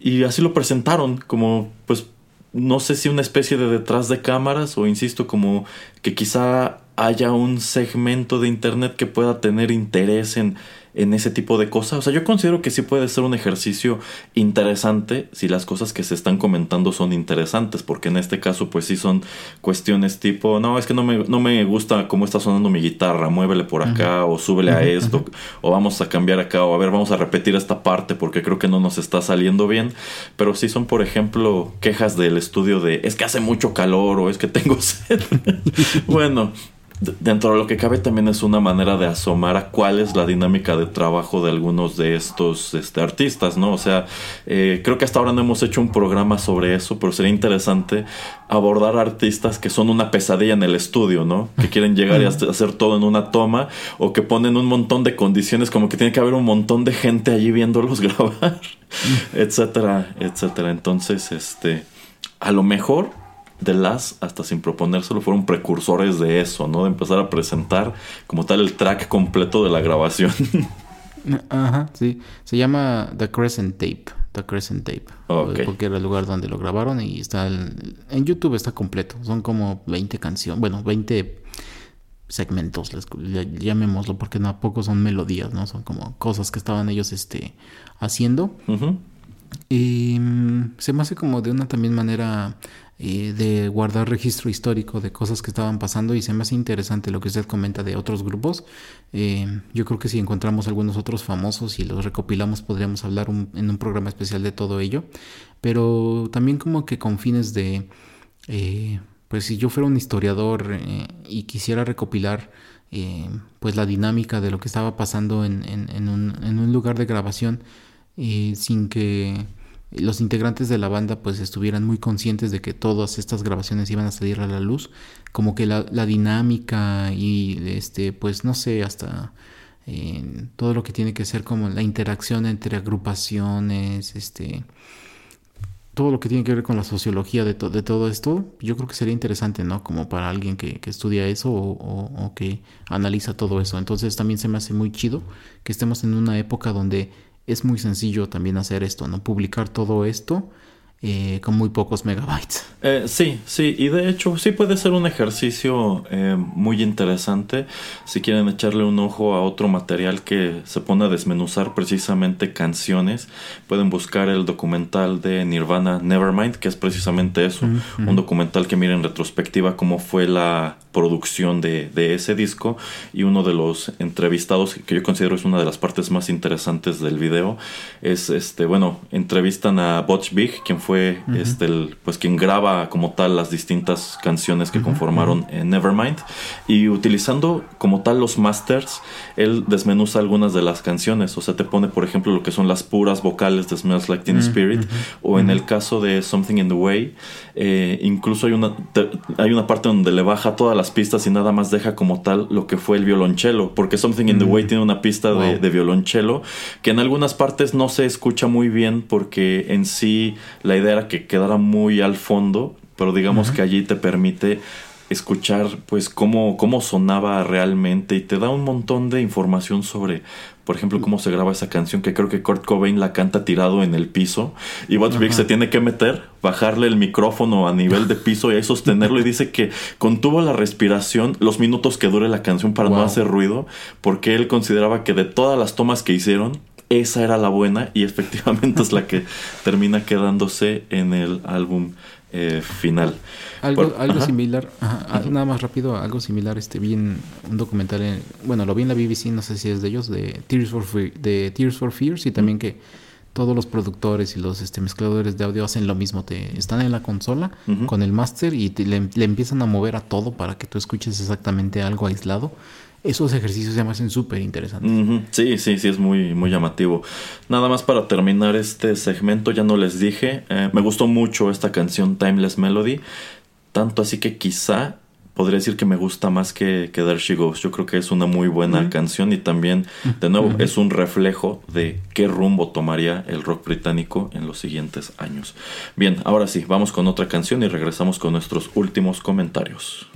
A: y así lo presentaron como pues no sé si una especie de detrás de cámaras o insisto como que quizá haya un segmento de internet que pueda tener interés en en ese tipo de cosas. O sea, yo considero que sí puede ser un ejercicio interesante si las cosas que se están comentando son interesantes, porque en este caso pues sí son cuestiones tipo, no, es que no me, no me gusta cómo está sonando mi guitarra, muévele por acá o súbele a esto, o vamos a cambiar acá, o a ver, vamos a repetir esta parte porque creo que no nos está saliendo bien, pero sí son, por ejemplo, quejas del estudio de, es que hace mucho calor o es que tengo sed. bueno, dentro de lo que cabe también es una manera de asomar a cuál es la dinámica de trabajo de algunos de estos este, artistas, ¿no? O sea, eh, creo que hasta ahora no hemos hecho un programa sobre eso, pero sería interesante abordar artistas que son una pesadilla en el estudio, ¿no? Que quieren llegar y hacer todo en una toma o que ponen un montón de condiciones como que tiene que haber un montón de gente allí viéndolos grabar, etcétera, etcétera. Entonces, este, a lo mejor The Last, hasta sin proponérselo, fueron precursores de eso, ¿no? De empezar a presentar como tal el track completo de la grabación.
C: Ajá, sí. Se llama The Crescent Tape. The Crescent Tape. Porque era el lugar donde lo grabaron y está en YouTube está completo. Son como 20 canciones, bueno, 20 segmentos, llamémoslo, porque no, poco son melodías, ¿no? Son como cosas que estaban ellos este, haciendo. Y mm, se me hace como de una también manera eh, de guardar registro histórico de cosas que estaban pasando y se me hace interesante lo que usted comenta de otros grupos. Eh, yo creo que si encontramos algunos otros famosos y los recopilamos podríamos hablar en un programa especial de todo ello, pero también como que con fines de, eh, pues si yo fuera un historiador y quisiera recopilar pues la dinámica de lo que estaba pasando en, en un lugar de grabación, sin que los integrantes de la banda pues estuvieran muy conscientes de que todas estas grabaciones iban a salir a la luz, como que la, dinámica y este pues no sé, hasta eh, todo lo que tiene que ser como la interacción entre agrupaciones, este todo lo que tiene que ver con la sociología de, de todo esto, yo creo que sería interesante, ¿no? Como para alguien que, estudia eso o, que analiza todo eso. Entonces también se me hace muy chido que estemos en una época donde es muy sencillo también hacer esto, ¿no? Publicar todo esto eh, con muy pocos megabytes.
A: Eh, sí, sí, y de hecho sí puede ser un ejercicio eh, muy interesante si quieren echarle un ojo a otro material que se pone a desmenuzar precisamente canciones. Pueden buscar el documental de Nirvana Nevermind, que es precisamente eso, un documental que mira en retrospectiva cómo fue la producción de, ese disco. Y uno de los entrevistados que yo considero es una de las partes más interesantes del video es este bueno entrevistan a Butch Big quien fue este el, pues quien graba como tal las distintas canciones que conformaron en Nevermind. Y utilizando como tal los masters él desmenuza algunas de las canciones. O sea te pone por ejemplo lo que son las puras vocales de Smells Like Teen Spirit o en el caso de Something in the Way eh, incluso hay una hay una parte donde le baja todas las pistas y nada más deja como tal lo que fue el violonchelo, porque Something in the Way mm. tiene una pista de, de, violonchelo que en algunas partes no se escucha muy bien porque en sí la idea era que quedara muy al fondo, pero digamos que allí te permite escuchar pues cómo, cómo sonaba realmente y te da un montón de información sobre por ejemplo, cómo se graba esa canción, que creo que Kurt Cobain la canta tirado en el piso. Y Butch Vig se tiene que meter, bajarle el micrófono a nivel de piso y ahí sostenerlo. Y dice que contuvo la respiración los minutos que dure la canción para no hacer ruido, porque él consideraba que de todas las tomas que hicieron, esa era la buena y efectivamente es la que termina quedándose en el álbum eh, final.
C: Algo, algo similar, nada más rápido, algo similar, este, vi un documental, bueno, lo vi en la BBC, no sé si es de ellos, de Tears for, de Tears for Fears, y también que todos los productores y los este, mezcladores de audio hacen lo mismo, te están en la consola con el máster y le, le, empiezan a mover a todo para que tú escuches exactamente algo aislado esos ejercicios se me hacen súper interesantes.
A: Sí, sí, sí, es muy, muy llamativo. Nada más para terminar este segmento, ya no les dije, eh, me gustó mucho esta canción Timeless Melody, tanto así que quizá podría decir que me gusta más que, que There She Goes. Yo creo que es una muy buena canción y también, de nuevo, es un reflejo de qué rumbo tomaría el rock británico en los siguientes años. Bien, ahora sí, vamos con otra canción y regresamos con nuestros últimos comentarios.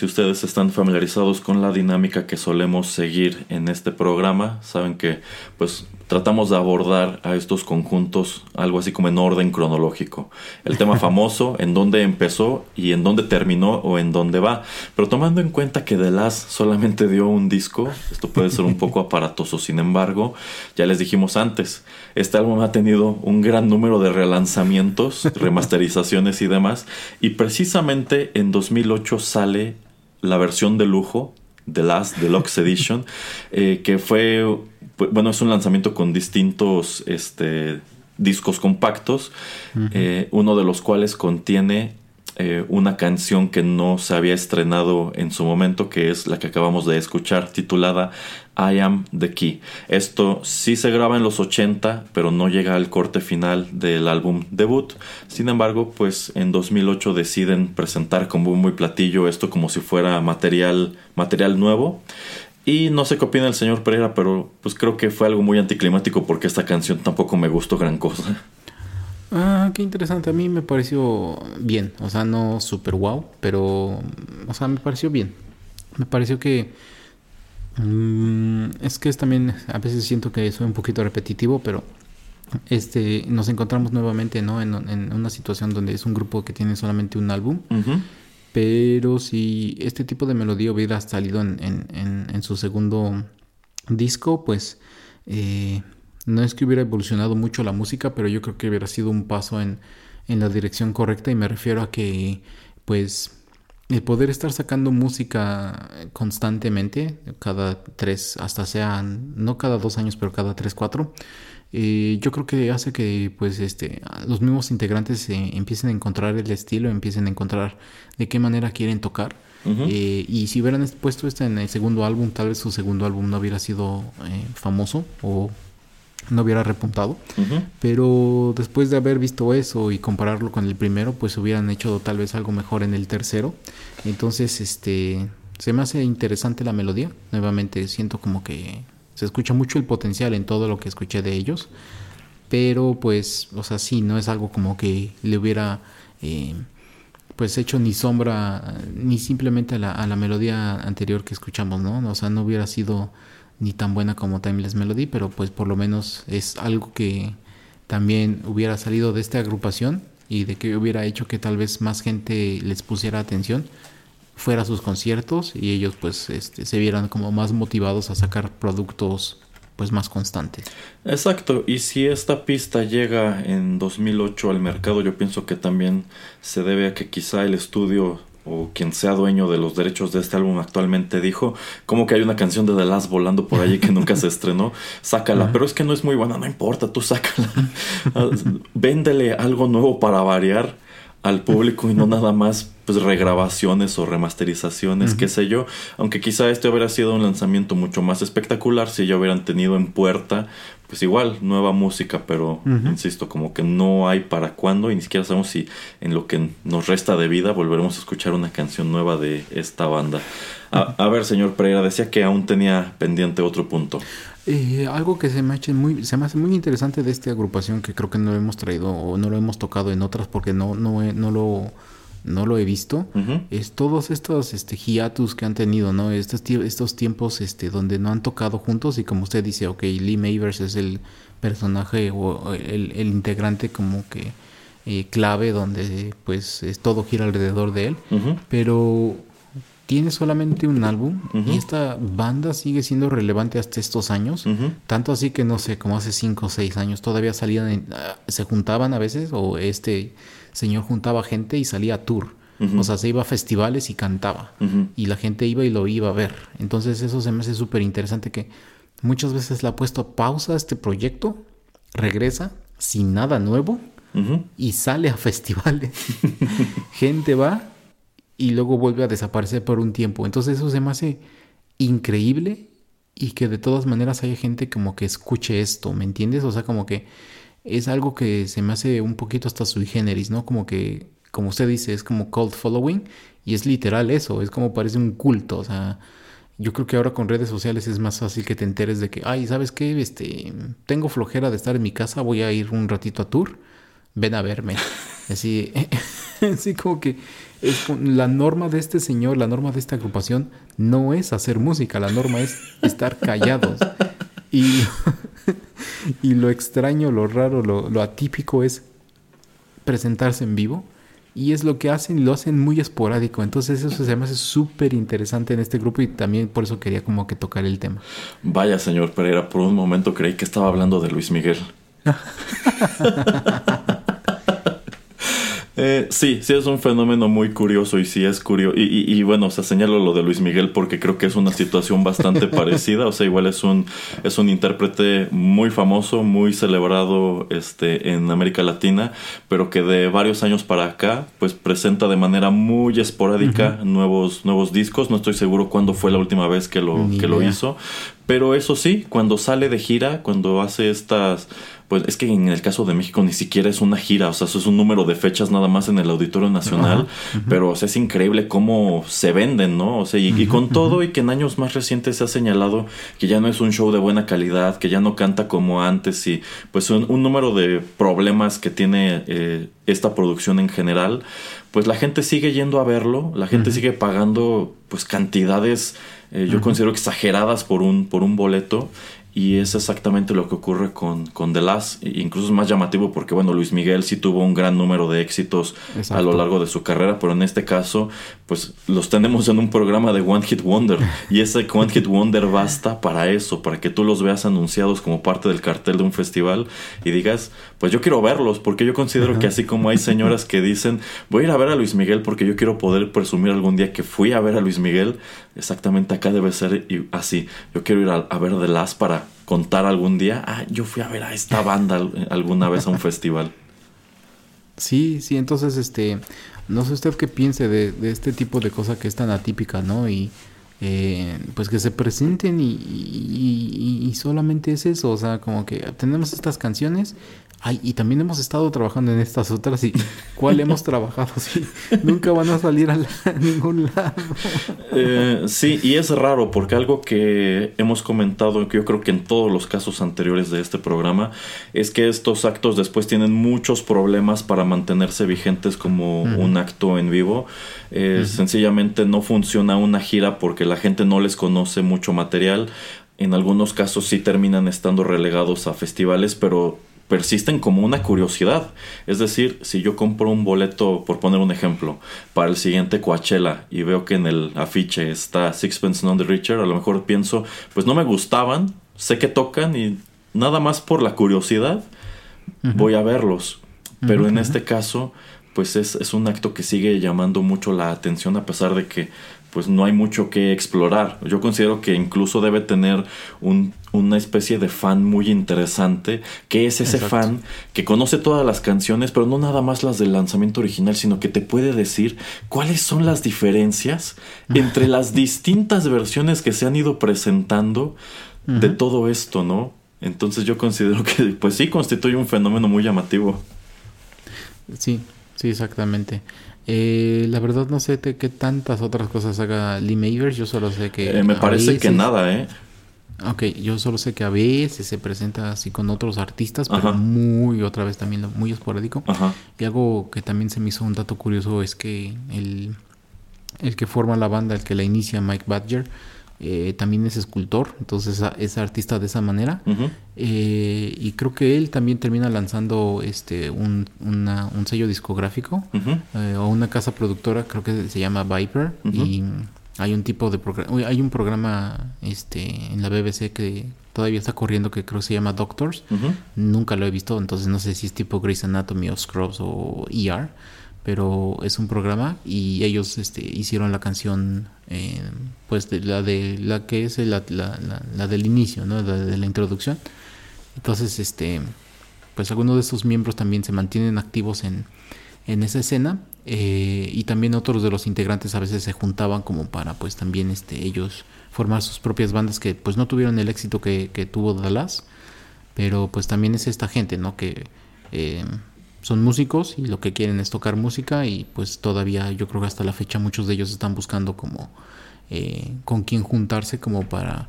A: Si ustedes están familiarizados con la dinámica que solemos seguir en este programa, saben que pues tratamos de abordar a estos conjuntos algo así como en orden cronológico. El tema famoso, en dónde empezó y en dónde terminó o en dónde va. Pero tomando en cuenta que The Last solamente dio un disco, esto puede ser un poco aparatoso. Sin embargo, ya les dijimos antes, este álbum ha tenido un gran número de relanzamientos, remasterizaciones y demás. Y precisamente en 2008 sale la versión de lujo, The Last Deluxe Edition, eh, que fue, bueno, es un lanzamiento con distintos este, discos compactos, eh, uno de los cuales contiene eh, una canción que no se había estrenado en su momento, que es la que acabamos de escuchar, titulada I Am the Key. Esto sí se graba en los 80, pero no llega al corte final del álbum debut. Sin embargo, pues en 2008 deciden presentar con muy y platillo esto como si fuera material, material nuevo. Y no sé qué opina el señor Pereira, pero pues creo que fue algo muy anticlimático porque esta canción tampoco me gustó gran cosa.
C: Ah, qué interesante. A mí me pareció bien. O sea, no super wow, pero. O sea, me pareció bien. Me pareció que. Mm, es que es también. A veces siento que soy un poquito repetitivo, pero. Este, nos encontramos nuevamente, ¿no? En, una situación donde es un grupo que tiene solamente un álbum. Pero si este tipo de melodía hubiera salido en, en su segundo disco, pues. Eh, no es que hubiera evolucionado mucho la música, pero yo creo que hubiera sido un paso en, la dirección correcta y me refiero a que pues el poder estar sacando música constantemente, cada tres, hasta sean, no cada dos años, pero cada tres, cuatro, eh, yo creo que hace que pues este los mismos integrantes empiecen a encontrar el estilo, empiecen a encontrar de qué manera quieren tocar. Eh, y si hubieran puesto esto en el segundo álbum, tal vez su segundo álbum no hubiera sido eh, famoso o no hubiera repuntado. Pero después de haber visto eso y compararlo con el primero, pues hubieran hecho tal vez algo mejor en el tercero. Entonces, este, se me hace interesante la melodía. Nuevamente siento como que se escucha mucho el potencial en todo lo que escuché de ellos. Pero pues, o sea, sí, no es algo como que le hubiera... Eh, pues hecho ni sombra ni simplemente a la, a la melodía anterior que escuchamos, ¿no? O sea, no hubiera sido ni tan buena como Timeless Melody, pero pues por lo menos es algo que también hubiera salido de esta agrupación y de que hubiera hecho que tal vez más gente les pusiera atención fuera a sus conciertos y ellos pues este, se vieran como más motivados a sacar productos pues más constantes.
A: Exacto, y si esta pista llega en 2008 al mercado, yo pienso que también se debe a que quizá el estudio o quien sea dueño de los derechos de este álbum actualmente dijo, como que hay una canción de The Last volando por allí que nunca se estrenó, sácala, pero es que no es muy buena, no importa, tú sácala. Ah, véndele algo nuevo para variar al público y no nada más pues regrabaciones o remasterizaciones, qué sé yo, aunque quizá este hubiera sido un lanzamiento mucho más espectacular si ya hubieran tenido en puerta pues igual nueva música, pero insisto, como que no hay para cuándo y ni siquiera sabemos si en lo que nos resta de vida volveremos a escuchar una canción nueva de esta banda. A, ver, señor Pereira, decía que aún tenía pendiente otro punto.
C: Eh, algo que se me, hace muy, se me hace muy interesante de esta agrupación que creo que no lo hemos traído o no lo hemos tocado en otras porque no, no, no lo no lo he visto, es todos estos este, hiatus que han tenido, ¿no? Estos, estos tiempos este, donde no han tocado juntos y como usted dice, ok, Lee Mavers es el personaje o el, integrante como que eh, clave donde pues es, todo gira alrededor de él, pero tiene solamente un álbum y esta banda sigue siendo relevante hasta estos años, tanto así que no sé, como hace 5 o 6 años todavía salían, ah, se juntaban a veces o este señor juntaba gente y salía a tour. O sea, se iba a festivales y cantaba. Y la gente iba y lo iba a ver. Entonces eso se me hace súper interesante que muchas veces le ha puesto pausa a este proyecto, regresa sin nada nuevo y sale a festivales. gente va y luego vuelve a desaparecer por un tiempo. Entonces eso se me hace increíble y que de todas maneras haya gente como que escuche esto, ¿me entiendes? O sea, como que es algo que se me hace un poquito hasta sui generis, ¿no? Como que, como usted dice, es como cult following y es literal eso, es como parece un culto, o sea, yo creo que ahora con redes sociales es más fácil que te enteres de que, ay, ¿sabes qué? Este, tengo flojera de estar en mi casa, voy a ir un ratito a tour, ven a verme. Así, Así como que es la norma de este señor, la norma de esta agrupación no es hacer música, la norma es estar callados. Y, y lo extraño, lo raro, lo, atípico es presentarse en vivo. Y es lo que hacen y lo hacen muy esporádico. Entonces eso se me hace súper interesante en este grupo y también por eso quería como que tocar el tema.
A: Vaya, señor Pereira, por un momento creí que estaba hablando de Luis Miguel. Eh, sí, sí es un fenómeno muy curioso y sí es curioso. Y, bueno, o sea, señalo lo de Luis Miguel porque creo que es una situación bastante parecida. O sea, igual es un, es un intérprete muy famoso, muy celebrado este, en América Latina, pero que de varios años para acá, pues presenta de manera muy esporádica nuevos, nuevos discos. No estoy seguro cuándo fue la última vez que lo, que lo hizo. Pero eso sí, cuando sale de gira, cuando hace estas pues es que en el caso de México ni siquiera es una gira, o sea, eso es un número de fechas nada más en el Auditorio Nacional, pero o sea, es increíble cómo se venden, ¿no? O sea, y, con todo y que en años más recientes se ha señalado que ya no es un show de buena calidad, que ya no canta como antes y pues un, número de problemas que tiene eh, esta producción en general, pues la gente sigue yendo a verlo, la gente sigue pagando pues cantidades eh, yo considero exageradas por un, por un boleto y es exactamente lo que ocurre con, con The Last. Incluso es más llamativo porque, bueno, Luis Miguel sí tuvo un gran número de éxitos a lo largo de su carrera, pero en este caso, pues los tenemos en un programa de One Hit Wonder. y ese One Hit Wonder basta para eso, para que tú los veas anunciados como parte del cartel de un festival y digas, pues yo quiero verlos, porque yo considero que así como hay señoras que dicen, voy a ir a ver a Luis Miguel porque yo quiero poder presumir algún día que fui a ver a Luis Miguel, exactamente acá debe ser así. Yo quiero ir a, a ver The Last para contar algún día, ah, yo fui a ver a esta banda alguna vez a un festival.
C: Sí, sí, entonces, este, no sé usted qué piense de, este tipo de cosa que es tan atípica, ¿no? Y eh, pues que se presenten y, y, solamente es eso, o sea, como que tenemos estas canciones Ay, y también hemos estado trabajando en estas otras y ¿cuál hemos trabajado? Sí, nunca van a salir a, ningún lado.
A: Eh, sí, y es raro porque algo que hemos comentado, que yo creo que en todos los casos anteriores de este programa, es que estos actos después tienen muchos problemas para mantenerse vigentes como un acto en vivo. Eh, sencillamente no funciona una gira porque la gente no les conoce mucho material. En algunos casos sí terminan estando relegados a festivales, pero persisten como una curiosidad. Es decir, si yo compro un boleto, por poner un ejemplo, para el siguiente Coachella y veo que en el afiche está Sixpence None the Richer, a lo mejor pienso, pues no me gustaban, sé que tocan y nada más por la curiosidad voy a verlos. Pero en este caso, pues es, es un acto que sigue llamando mucho la atención a pesar de que pues no hay mucho que explorar. Yo considero que incluso debe tener un, una especie de fan muy interesante, que es ese fan que conoce todas las canciones, pero no nada más las del lanzamiento original, sino que te puede decir cuáles son las diferencias entre las distintas versiones que se han ido presentando de todo esto, ¿no? Entonces yo considero que pues sí constituye un fenómeno muy llamativo.
C: Sí, sí, exactamente. Eh, la verdad no sé qué tantas otras cosas haga Lee Mavers, yo solo sé que...
A: Eh, me parece que nada, ¿eh?
C: Ok, yo solo sé que a veces se presenta así con otros artistas, pero muy, otra vez también muy esporádico. Y algo que también se me hizo un dato curioso es que el, el que forma la banda, el que la inicia, Mike Badger, eh, también es escultor, entonces es artista de esa manera. Eh, y creo que él también termina lanzando este un, un sello discográfico eh, o una casa productora, creo que se llama Viper. Y hay un tipo de programa, hay un programa este en la BBC que todavía está corriendo que creo que se llama Doctors. Nunca lo he visto, entonces no sé si es tipo Grey's Anatomy o Scrubs o ER pero es un programa y ellos este, hicieron la canción eh, pues la de la que es la, la, del inicio no la de la introducción. Entonces este pues algunos de esos miembros también se mantienen activos en, en esa escena eh, y también otros de los integrantes a veces se juntaban como para pues también este ellos formar sus propias bandas que pues no tuvieron el éxito que, que tuvo Dallas pero pues también es esta gente no que eh, son músicos y lo que quieren es tocar música y pues todavía yo creo que hasta la fecha muchos de ellos están buscando como eh, con quién juntarse como para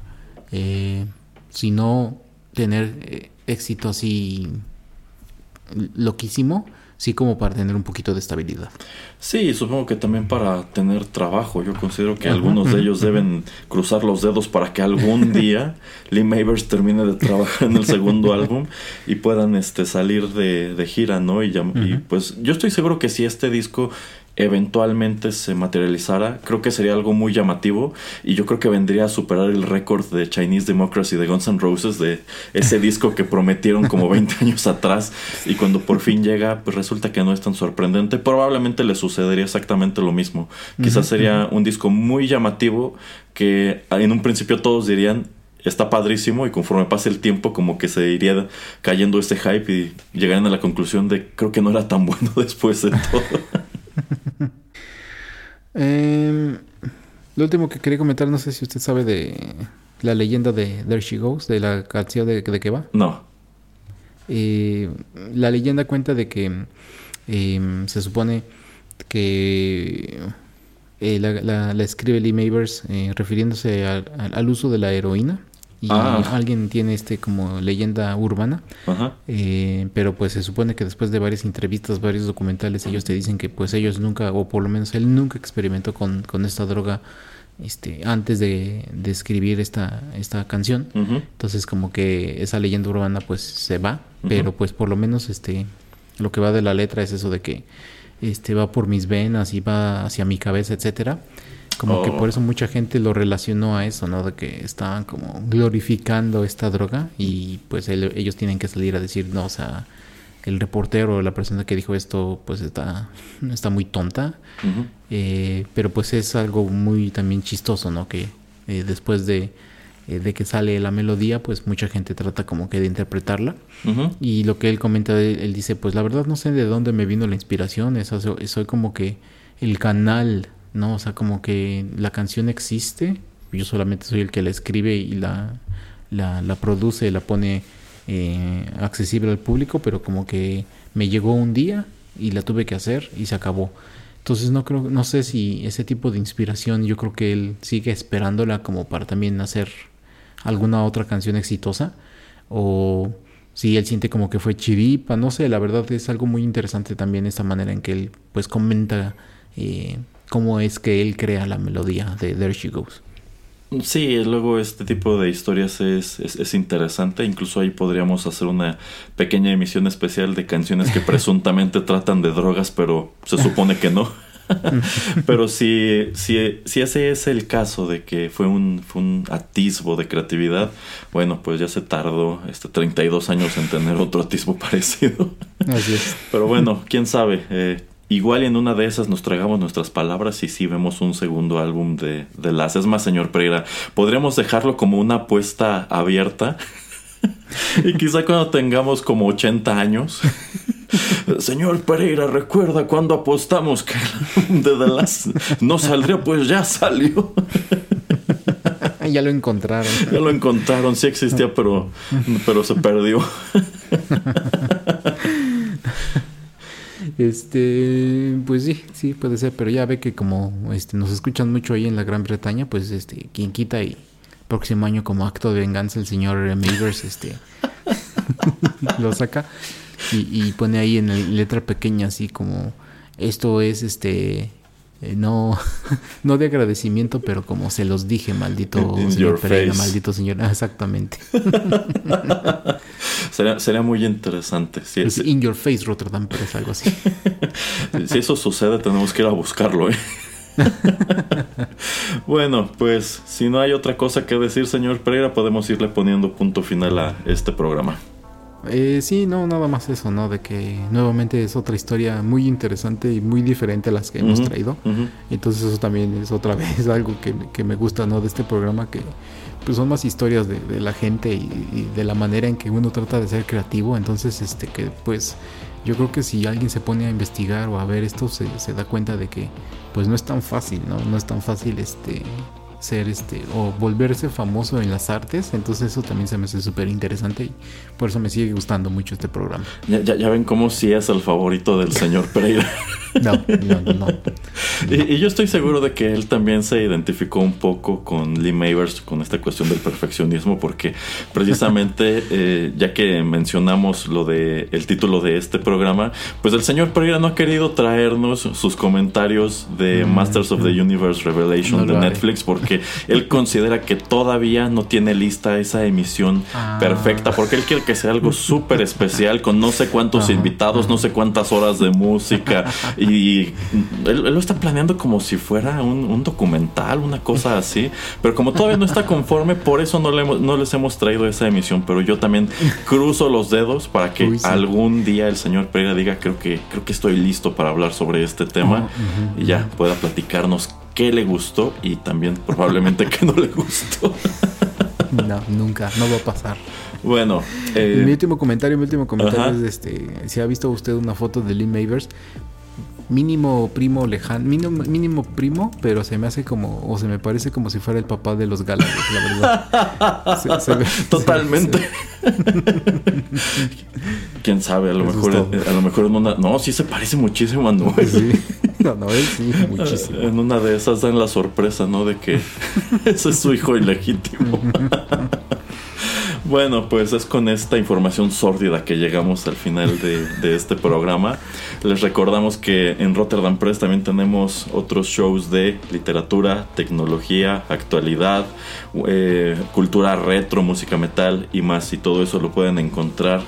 C: eh, si no tener eh, éxito así loquísimo sí como para tener un poquito de estabilidad.
A: Sí, supongo que también para tener trabajo. Yo considero que algunos de ellos deben cruzar los dedos para que algún día Lee Mavers termine de trabajar en el segundo álbum y puedan este, salir de, de gira, ¿no? Y, y pues yo estoy seguro que si este disco eventualmente se materializara, creo que sería algo muy llamativo y yo creo que vendría a superar el récord de Chinese Democracy de Guns N' Roses de ese disco que prometieron como 20 años atrás y cuando por fin llega pues resulta que no es tan sorprendente, probablemente le sucedería exactamente lo mismo. Quizás sería un disco muy llamativo que en un principio todos dirían está padrísimo y conforme pase el tiempo como que se iría cayendo ese hype y llegarían a la conclusión de creo que no era tan bueno después de todo.
C: Em, lo último que quería comentar, no sé si usted sabe de la leyenda de There She Goes, de la canción de, de que va.
A: No.
C: Eh, la leyenda cuenta de que em, se supone que eh, la, escribe Lee Mavers eh, refiriéndose al uso de la heroína y ah. alguien tiene este como leyenda urbana. Eh, pero pues se supone que después de varias entrevistas, varios documentales, ellos te dicen que pues ellos nunca, o por lo menos él nunca experimentó con, con esta droga este, antes de, de escribir esta, esta canción. Entonces como que esa leyenda urbana pues se va, pero pues por lo menos este, lo que va de la letra es eso de que este, va por mis venas y va hacia mi cabeza, etcétera. Como que por oh. eso mucha gente lo relacionó a eso, ¿no? De que estaban como glorificando esta droga y pues ellos tienen que salir a decir, no, o sea, el reportero o la persona que dijo esto pues está, está muy tonta. Eh, pero pues es algo muy también chistoso, ¿no? Que eh, después de, eh, de, que sale la melodía, pues mucha gente trata como que de interpretarla. Y lo que él comenta, él, dice, pues la verdad no sé de dónde me vino la inspiración, eso, soy como que el canal ¿no? O sea, como que la canción existe, yo solamente soy el que la escribe y la, la, produce, la pone eh, accesible al público, pero como que me llegó un día y la tuve que hacer y se acabó. Entonces no creo, no sé si ese tipo de inspiración, yo creo que él sigue esperándola como para también hacer alguna otra canción exitosa o si él siente como que fue chiripa, no sé, la verdad es algo muy interesante también esta manera en que él pues comenta eh, cómo es que él crea la melodía de There She Goes.
A: Sí, luego este tipo de historias es, es, interesante. Incluso ahí podríamos hacer una pequeña emisión especial de canciones que presuntamente tratan de drogas, pero se supone que no. pero si, si, si, ese es el caso de que fue un, fue un atisbo de creatividad, bueno, pues ya se tardó este 32 años en tener otro atisbo parecido.
C: Así es.
A: Pero bueno, quién sabe. Eh, Igual en una de esas nos tragamos nuestras palabras y sí vemos un segundo álbum de, de las. Es más, señor Pereira, podríamos dejarlo como una apuesta abierta. y quizá cuando tengamos como 80 años. Señor Pereira, recuerda cuando apostamos que el de The Last no saldría, pues ya salió.
C: ya lo encontraron.
A: Ya lo encontraron, sí existía, pero, pero se perdió.
C: Este, pues sí, sí puede ser, pero ya ve que como este nos escuchan mucho ahí en la Gran Bretaña, pues este, quien quita y próximo año como acto de venganza el señor Mavers este lo saca y, pone ahí en letra pequeña así como esto es este eh, no no de agradecimiento, pero como se los dije, maldito señor Pereira, maldito señor, exactamente.
A: Sería, muy interesante.
C: Si es, in your face, Rotterdam, pero es algo así.
A: si eso sucede, tenemos que ir a buscarlo, ¿eh? bueno, pues si no hay otra cosa que decir, señor Pereira, podemos irle poniendo punto final a este programa.
C: Eh, sí, no, nada más eso, ¿no? De que nuevamente es otra historia muy interesante y muy diferente a las que hemos traído. Entonces eso también es otra vez algo que, que, me gusta, ¿no? De este programa que pues son más historias de, la gente y, de la manera en que uno trata de ser creativo. Entonces, este, que pues yo creo que si alguien se pone a investigar o a ver esto, se, da cuenta de que pues no es tan fácil, ¿no? No es tan fácil este ser este o volverse famoso en las artes. Entonces eso también se me hace súper interesante y por eso me sigue gustando mucho este programa.
A: Ya, ya, ven cómo si es el favorito del señor Pereira.
C: no, no, no.
A: Y, yo estoy seguro de que él también se identificó un poco con Lee Mavers, con esta cuestión del perfeccionismo, porque precisamente eh, ya que mencionamos lo de el título de este programa, pues el señor Pereira no ha querido traernos sus comentarios de mm, Masters of the. Universe Revelation de Netflix porque él considera que todavía no tiene lista esa emisión ah. perfecta porque él quiere que sea algo súper especial con no sé cuántos invitados, no sé cuántas horas de música y él, lo está planeando como si fuera un, documental, una cosa así, pero como todavía no está conforme, por eso no, le, no les hemos traído esa emisión, pero yo también cruzo los dedos para que algún día el señor Pereira diga creo que, creo que estoy listo para hablar sobre este tema y ya pueda platicarnos qué le gustó y también probablemente qué no le gustó.
C: no, nunca, no va a pasar.
A: Bueno,
C: eh, mi último comentario, mi último comentario es este, si ha visto usted una foto de Lee Mavers, mínimo primo lejano, mínimo, primo, pero se me hace como, o se me parece como si fuera el papá de los Gallagher, la
A: verdad. Totalmente. Quién sabe, a lo mejor, a lo mejor una, no, sí se parece muchísimo a Noel. Sí.
C: No, Noel sí, muchísimo.
A: En una de esas dan la sorpresa, ¿no? De que ese es su hijo ilegítimo. Bueno, pues es con esta información sórdida que llegamos al final de, este programa. Les recordamos que en Rotterdam Press también tenemos otros shows de literatura, tecnología, actualidad, eh, cultura retro, música metal y más. Y todo eso lo pueden encontrar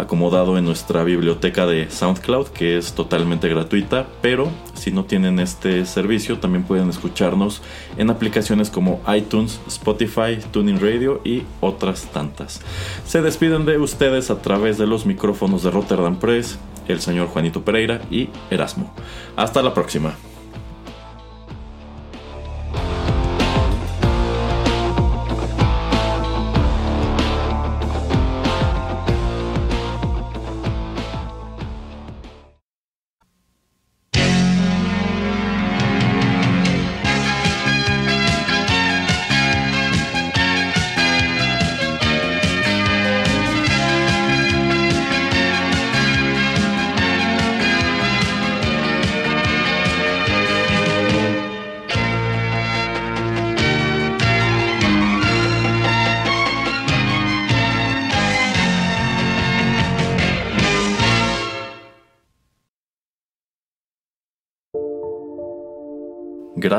A: acomodado en nuestra biblioteca de SoundCloud, que es totalmente gratuita, pero si no tienen este servicio, también pueden escucharnos en aplicaciones como iTunes, Spotify, Tuning Radio y otras tantas. Se despiden de ustedes a través de los micrófonos de Rotterdam Press, el señor Juanito Pereira y Erasmo. Hasta la próxima.